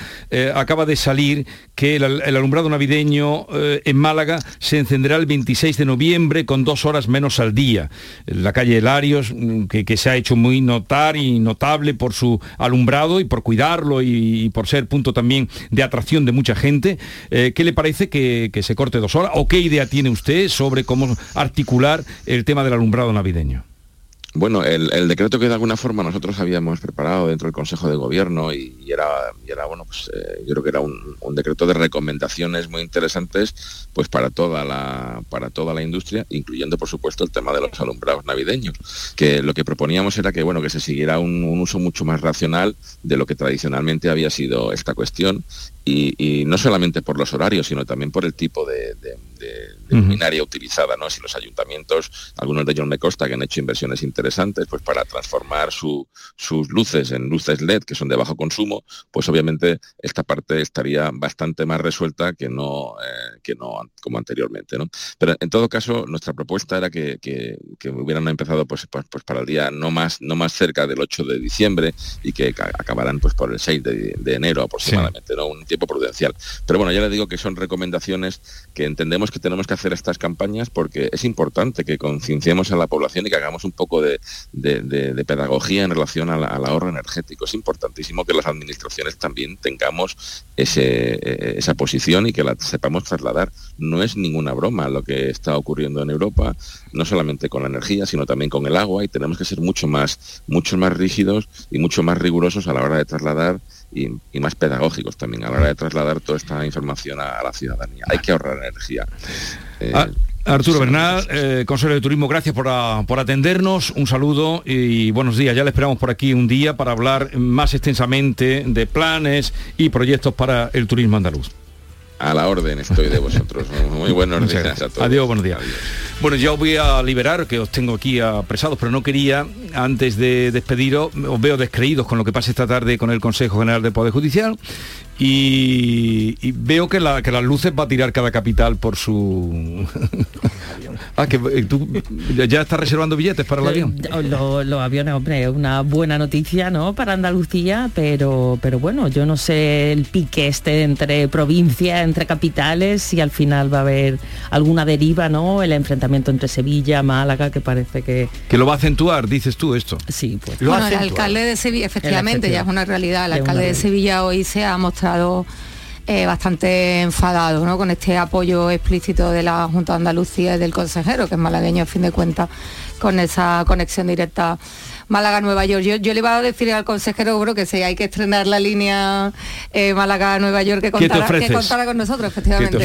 acaba de salir que el, alumbrado navideño en Málaga se encenderá el 26 de noviembre con dos horas menos al día. La calle Larios, mm, que, que se ha hecho muy notar y notable por su alumbrado y por cuidarlo y, por ser punto también de atracción de mucha gente. Eh, ¿Qué le parece que, que se corte dos horas? ¿O qué idea tiene usted sobre cómo articular el tema del alumbrado navideño? Bueno, el, decreto que de alguna forma nosotros habíamos preparado dentro del Consejo de Gobierno y, era, bueno, pues eh, yo creo que era un, decreto de recomendaciones muy interesantes pues para toda la para toda la industria, incluyendo por supuesto el tema de los alumbrados navideños, que lo que proponíamos era que bueno que se siguiera un, uso mucho más racional de lo que tradicionalmente había sido esta cuestión y, no solamente por los horarios, sino también por el tipo de, luminaria utilizada, ¿no? Si los ayuntamientos, algunos de ellos me consta que han hecho inversiones interesantes, pues para transformar sus luces en luces LED, que son de bajo consumo, pues obviamente esta parte estaría bastante más resuelta que no, eh, que no como anteriormente, ¿no? Pero en todo caso, nuestra propuesta era que, hubieran empezado pues, pues, pues, para el día no más, no más cerca del 8 de diciembre y que acabarán pues por el 6 de, enero aproximadamente, ¿no? tiempo prudencial. Pero bueno, ya le digo que son recomendaciones que entendemos que tenemos que hacer estas campañas porque es importante que concienciemos a la población y que hagamos un poco de, pedagogía en relación al, ahorro energético. Es importantísimo que las administraciones también tengamos ese, e, esa posición y que la sepamos trasladar. No es ninguna broma lo que está ocurriendo en Europa, no solamente con la energía, sino también con el agua y tenemos que ser mucho más, mucho más rígidos y mucho más rigurosos a la hora de trasladar y, más pedagógicos también a la hora de trasladar toda esta información a, la ciudadanía. Hay que ahorrar energía. Eh, ah, Arturo Bernal, eh, consejero de Turismo, gracias por, por, atendernos, un saludo y buenos días. Ya le esperamos por aquí un día para hablar más extensamente de planes y proyectos para el turismo andaluz. A la orden estoy de vosotros. Muy buenos días a todos. Adiós, buenos días. Bueno, ya os voy a liberar, que os tengo aquí apresados, pero no quería, antes de despediros, os veo descreídos con lo que pasa esta tarde con el Consejo General del Poder Judicial y, veo que, la, que las luces va a tirar cada capital por su... ah, que eh, tú ya estás reservando billetes para el avión. Los, aviones, hombre, es una buena noticia, ¿no? Para Andalucía, pero, pero bueno, yo no sé el pique este entre provincias, entre capitales, si al final va a haber alguna deriva, ¿no? El enfrentamiento entre Sevilla, Málaga, que parece que... Que lo va a acentuar, dices tú esto. Sí, pues. el alcalde de Sevilla, efectivamente, ya es una realidad. El alcalde de Sevilla hoy se ha mostrado eh, bastante enfadado ¿no? con este apoyo explícito de la Junta de Andalucía y del consejero, que es malagueño a fin de cuentas, con esa conexión directa Málaga-Nueva York. Yo, le iba a decir al consejero bro, que si hay que estrenar la línea eh, Málaga-Nueva York, que contara, con nosotros, efectivamente.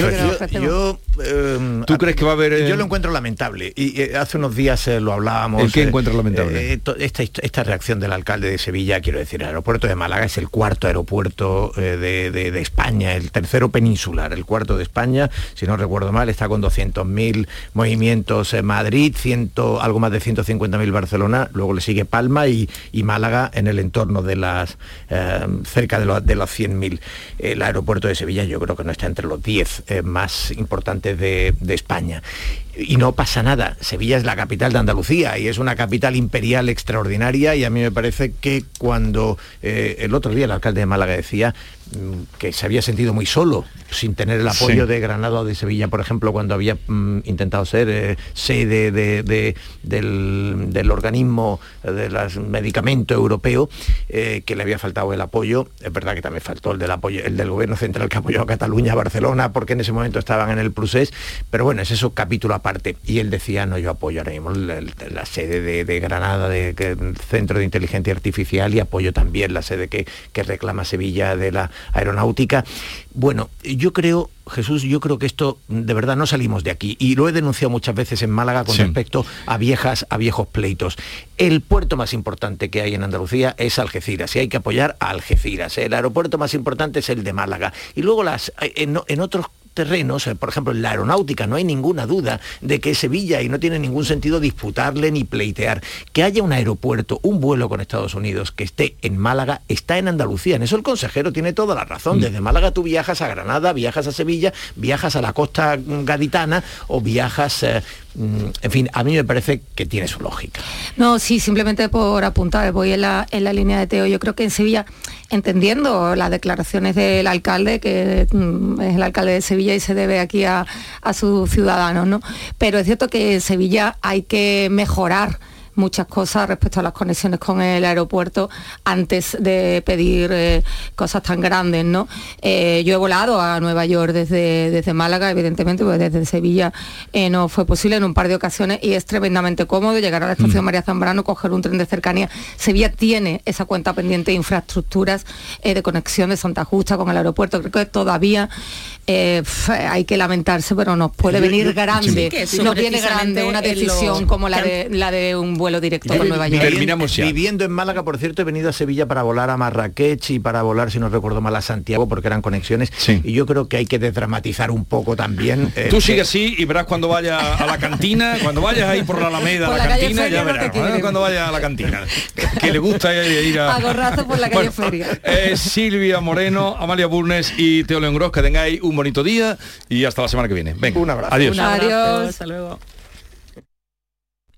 Yo, em, ¿Tú crees que va a haber...? Yo lo encuentro lamentable. Y eh, hace unos días eh, lo hablábamos. ¿En qué encuentro lamentable? esta, esta reacción del alcalde de Sevilla, quiero decir, el aeropuerto de Málaga es el cuarto aeropuerto de, España, el tercero peninsular, el cuarto de España, si no recuerdo mal, está con 200.000 movimientos en Madrid, ciento, algo más de 150.000 Barcelona, luego le sigue Palma y, Málaga en el entorno de las eh, cerca de, de los 100.000. El aeropuerto de Sevilla yo creo que no está entre los 10 eh, más importantes de, España y no pasa nada. Sevilla es la capital de Andalucía y es una capital imperial extraordinaria y a mí me parece que cuando eh, el otro día el alcalde de Málaga decía mm, que se había sentido muy solo sin tener el apoyo de Granada o de Sevilla, por ejemplo, cuando había mm, intentado ser eh, sede del, organismo del medicamento europeo, eh, que le había faltado el apoyo. Es verdad que también faltó el del apoyo, el del gobierno central que apoyó a Cataluña, Barcelona, porque en ese momento estaban en el Prusés, pero bueno, es eso capítulo aparte. Y él decía, no, yo apoyo ahora mismo la, sede de, Granada, del Centro de Inteligencia Artificial, y apoyo también la sede que reclama Sevilla de la aeronáutica. Bueno, yo creo, Jesús, yo creo que esto de verdad no salimos de aquí y lo he denunciado muchas veces en Málaga con respecto a viejas, a viejos pleitos. El puerto más importante que hay en Andalucía es Algeciras y hay que apoyar a Algeciras. El aeropuerto más importante es el de Málaga y luego las en, en otros terrenos, eh, por ejemplo, en la aeronáutica, no hay ninguna duda de que Sevilla, y no tiene ningún sentido disputarle ni pleitear, que haya un aeropuerto, un vuelo con Estados Unidos que esté en Málaga, está en Andalucía. En eso el consejero tiene toda la razón. Mm. Desde Málaga tú viajas a Granada, viajas a Sevilla, viajas a la costa gaditana o viajas... Eh, mm, en fin, a mí me parece que tiene su lógica. No, sí, simplemente por apuntar, voy en la, en la línea de Teo. Yo creo que en Sevilla, entendiendo las declaraciones del alcalde, que mm, es el alcalde de Sevilla y se debe aquí a, a sus ciudadanos, ¿no? Pero es cierto que en Sevilla hay que mejorar muchas cosas respecto a las conexiones con el aeropuerto antes de pedir eh, cosas tan grandes, ¿no? Eh, yo he volado a Nueva York desde, desde Málaga, evidentemente, pues desde Sevilla eh, no fue posible en un par de ocasiones y es tremendamente cómodo llegar a la estación mm. María Zambrano, coger un tren de cercanía. Sevilla tiene esa cuenta pendiente de infraestructuras de conexión de Santa Justa con el aeropuerto. Creo que todavía hay que lamentarse, pero nos puede venir grande. no viene grande una decisión como la de, la de un buen vuelo directo con Nueva York. Terminamos Viviendo en Málaga, por cierto, he venido a Sevilla para volar a Marrakech y para volar, si no recuerdo mal, a Santiago, porque eran conexiones. Y yo creo que hay que desdramatizar un poco también. Eh, Tú sigue así y verás cuando vaya a la cantina, cuando vayas ahí por la Alameda a la, cantina, ya verás. cuando vaya a la cantina. Que, le gusta ir a... A por la calle Feria. Eh, Silvia Moreno, Amalia Burnes y Teo León Gros, que tengáis un bonito día y hasta la semana que viene. Venga, un abrazo. Adiós. Adiós. Hasta luego.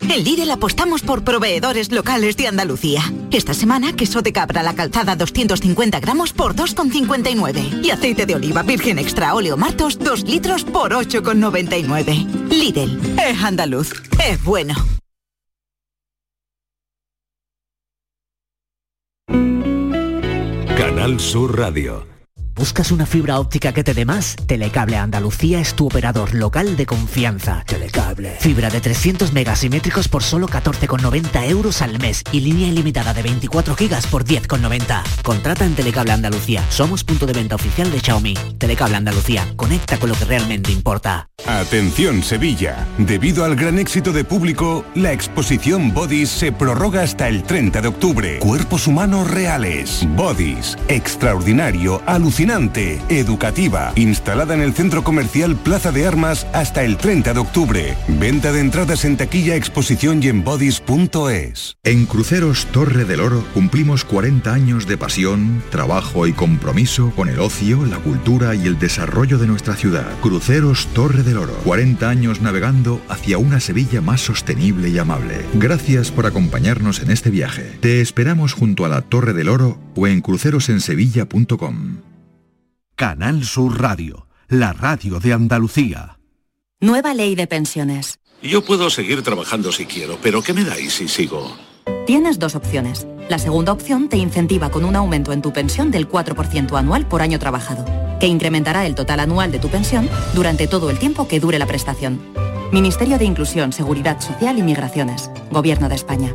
En Lidl apostamos por proveedores locales de Andalucía. Esta semana, queso de cabra la calzada 250 gramos por 2,59. Y aceite de oliva virgen extra óleo martos 2 litros por 8,99. Lidl, es andaluz, es bueno. Canal Sur Radio. ¿Buscas una fibra óptica que te dé más? Telecable Andalucía es tu operador local de confianza. Telecable. Fibra de 300 megasimétricos por solo 14,90 euros al mes y línea ilimitada de 24 gigas por 10,90. Contrata en Telecable Andalucía. Somos punto de venta oficial de Xiaomi. Telecable Andalucía. Conecta con lo que realmente importa. Atención Sevilla. Debido al gran éxito de público, la exposición Bodies se prorroga hasta el 30 de octubre. Cuerpos humanos reales. Bodies. Extraordinario, alucinante educativa, instalada en el centro comercial Plaza de Armas hasta el 30 de octubre. Venta de entradas en taquilla, exposición y en. En Cruceros Torre del Oro cumplimos 40 años de pasión, trabajo y compromiso con el ocio, la cultura y el desarrollo de nuestra ciudad. Cruceros Torre del Oro, 40 años navegando hacia una Sevilla más sostenible y amable. Gracias por acompañarnos en este viaje. Te esperamos junto a la Torre del Oro o en crucerosensevilla.com. Canal Sur Radio, la radio de Andalucía. Nueva ley de pensiones. Yo puedo seguir trabajando si quiero, pero ¿qué me dais si sigo? Tienes dos opciones. La segunda opción te incentiva con un aumento en tu pensión del 4% anual por año trabajado, que incrementará el total anual de tu pensión durante todo el tiempo que dure la prestación. Ministerio de Inclusión, Seguridad Social y Migraciones. Gobierno de España.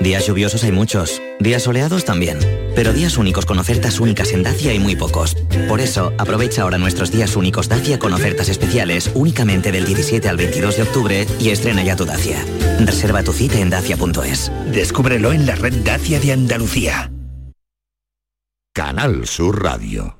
Días lluviosos hay muchos, días soleados también, pero días únicos con ofertas únicas en Dacia hay muy pocos. Por eso, aprovecha ahora nuestros días únicos Dacia con ofertas especiales únicamente del 17 al 22 de octubre y estrena ya tu Dacia. Reserva tu cita en dacia.es. Descúbrelo en la red Dacia de Andalucía. Canal Sur Radio.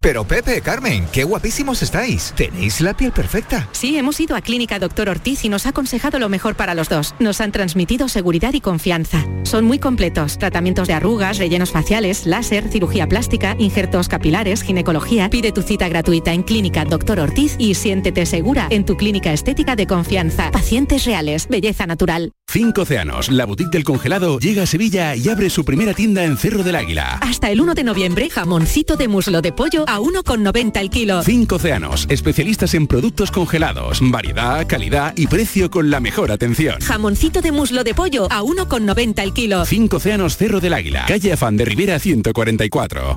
Pero Pepe, Carmen, qué guapísimos estáis. Tenéis la piel perfecta. Sí, hemos ido a Clínica Doctor Ortiz y nos ha aconsejado lo mejor para los dos. Nos han transmitido seguridad y confianza. Son muy completos. Tratamientos de arrugas, rellenos faciales, láser, cirugía plástica, injertos capilares, ginecología. Pide tu cita gratuita en Clínica Doctor Ortiz y siéntete segura en tu clínica estética de confianza. Pacientes reales, belleza natural. Cinco Océanos, la boutique del congelado, llega a Sevilla y abre su primera tienda en Cerro del Águila. Hasta el 1 de noviembre, jamoncito de muslo de pollo a 1,90 el kilo. Cinco Océanos, especialistas en productos congelados, variedad, calidad y precio con la mejor atención. Jamoncito de muslo de pollo a 1,90 el kilo. Cinco Océanos Cerro del Águila, calle Afán de Rivera 144.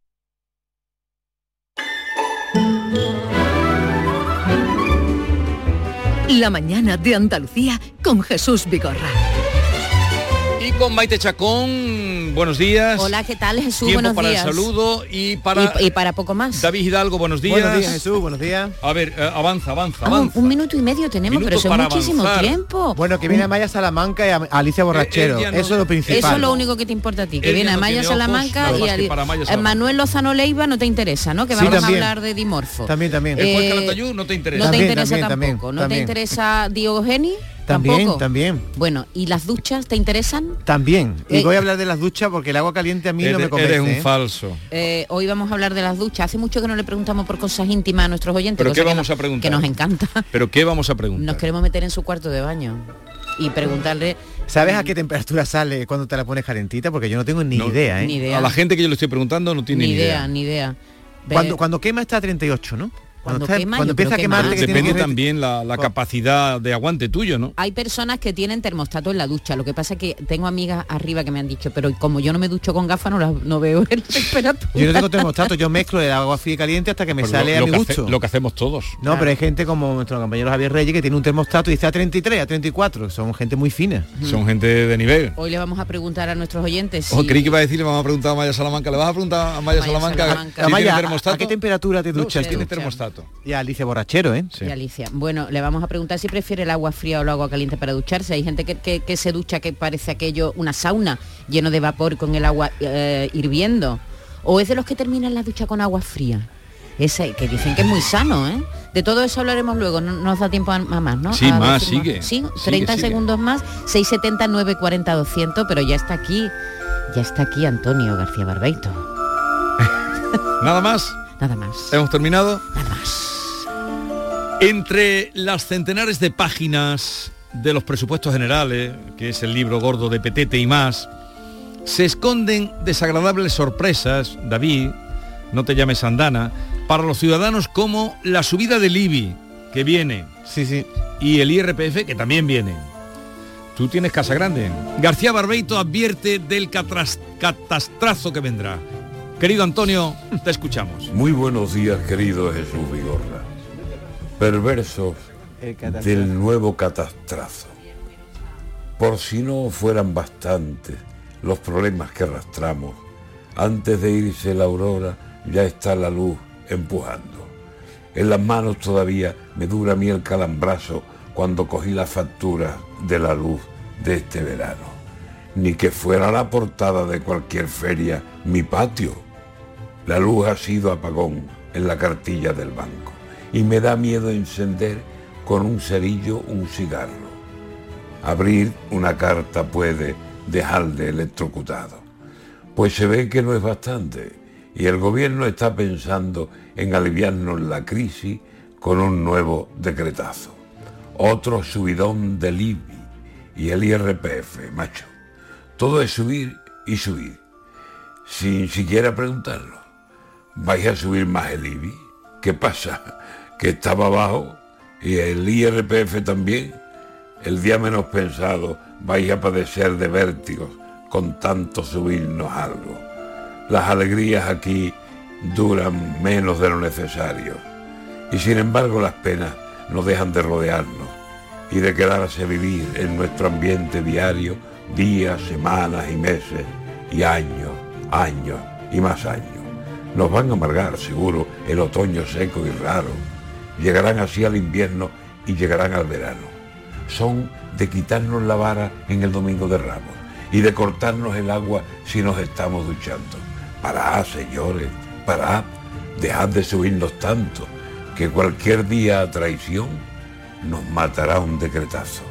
La mañana de Andalucía con Jesús Vigorra. Y con Maite Chacón, buenos días. Hola, ¿qué tal Jesús? Tiempo buenos para días. el saludo y para... Y, y para poco más. David Hidalgo, buenos días. Buenos días, Jesús, buenos días. A ver, eh, avanza, avanza, Ah, un, avanza. un minuto y medio tenemos, Minuto pero eso es muchísimo avanzar. tiempo. Bueno, que viene Maya Salamanca y a- Alicia Borrachero. no- Eso es lo principal. Eso es lo único que te importa a ti, que viene a no Maya tiene Salamanca y más que a- para Maya a Salamanca. Manuel Lozano Leiva no te interesa, ¿no? Que vamos a hablar de Dimorfo. También, también. El juez Eh, Calatayud no te interesa. No te También, interesa también, tampoco. también, ¿No te interesa Diogeni? También, ¿Tampoco? también. Bueno, ¿y las duchas te interesan? También. Y Eh, voy a hablar de las duchas porque el agua caliente a mí no me convence. eres un ¿eh? falso. Eh, hoy vamos a hablar de las duchas. Hace mucho que no le preguntamos por cosas íntimas a nuestros oyentes. ¿Pero qué que vamos nos- a preguntar? Que nos encanta. ¿Pero qué vamos a preguntar? Nos queremos meter en su cuarto de baño y preguntarle ¿Sabes a qué temperatura sale cuando te la pones calentita? Porque yo no tengo ni No, idea, ¿eh? Ni idea. A la gente que yo le estoy preguntando no tiene ni ni idea, ni idea. Cuando, cuando quema está a 38, ¿no? Cuando está- quema, cuando empieza a que quemarte más. que tienes Depende que- también la, la capacidad de aguante tuyo, ¿no? Hay personas que tienen termostato en la ducha. Lo que pasa es que tengo amigas arriba que me han dicho, pero como yo no me ducho con gafas, no, la- no veo el temperatura. Yo no tengo termostato, yo mezclo el agua fría y caliente hasta que me Pues sale lo, a lo mi que gusto. hace- lo que hacemos todos. No, pero hay gente como nuestro compañero Javier Reyes que tiene un termostato y dice a 33, a 34. Son gente muy fina. Son gente de nivel. Hoy le vamos a preguntar a nuestros oyentes si... O creí que iba a decir, le vamos a preguntar a Maya Salamanca. ¿Le vas a preguntar a Maya, Maya Salamanca, Salamanca. si Amaya, tiene ¿a- termostato? ¿a qué temperatura te No, duchas si tiene tú? Y a Alicia Borrachero, ¿eh? y Alicia. Bueno, le vamos a preguntar si prefiere el agua fría o el agua caliente para ducharse. Hay gente que, que- que se ducha que parece aquello una sauna lleno de vapor con el agua eh, hirviendo. O es de los que terminan la ducha con agua fría. Ese que dicen que es muy sano, ¿eh? De todo eso hablaremos luego, no no nos da tiempo a, a más, ¿no? Sí, A más, decir sigue. Sí, Sigue, 30 sigue. segundos más, 670 940 200, pero ya está aquí, ya está aquí Antonio García Barbeito. Nada más. Nada más. Hemos terminado. Nada más. Entre las centenares de páginas de los presupuestos generales, que es el libro gordo de Petete y más, se esconden desagradables sorpresas, David, no te llames Andana, para los ciudadanos como la subida del IBI, que viene, Sí, sí. y el IRPF, que también viene. Tú tienes casa grande. García Barbeito advierte del catastrazo que vendrá. Querido Antonio, te escuchamos. Muy buenos días, querido Jesús Vigorra. Perversos del nuevo catastrazo. Por si no fueran bastantes los problemas que arrastramos, antes de irse la aurora ya está la luz empujando. En las manos todavía me dura a mí el calambrazo cuando cogí la factura de la luz de este verano. Ni que fuera la portada de cualquier feria mi patio. La luz ha sido apagón en la cartilla del banco y me da miedo encender con un cerillo un cigarro. Abrir una carta puede dejarle electrocutado. Pues se ve que no es bastante y el gobierno está pensando en aliviarnos la crisis con un nuevo decretazo. Otro subidón del IBI y el IRPF, macho. Todo es subir y subir, sin siquiera preguntarlo. ¿Vais a subir más el IBI? ¿Qué pasa? ¿Que estaba abajo? ¿Y el IRPF también? El día menos pensado vais a padecer de vértigos con tanto subirnos algo. Las alegrías aquí duran menos de lo necesario Y sin embargo las penas no dejan de rodearnos y de quedarse vivir en nuestro ambiente diario días, semanas y meses y años, años y más años. Nos van a amargar seguro el otoño seco y raro. Llegarán así al invierno y llegarán al verano. Son de quitarnos la vara en el domingo de Ramos y de cortarnos el agua si nos estamos duchando. Parad, señores, parad, dejad de subirnos tanto, que cualquier día a traición nos matará un decretazo.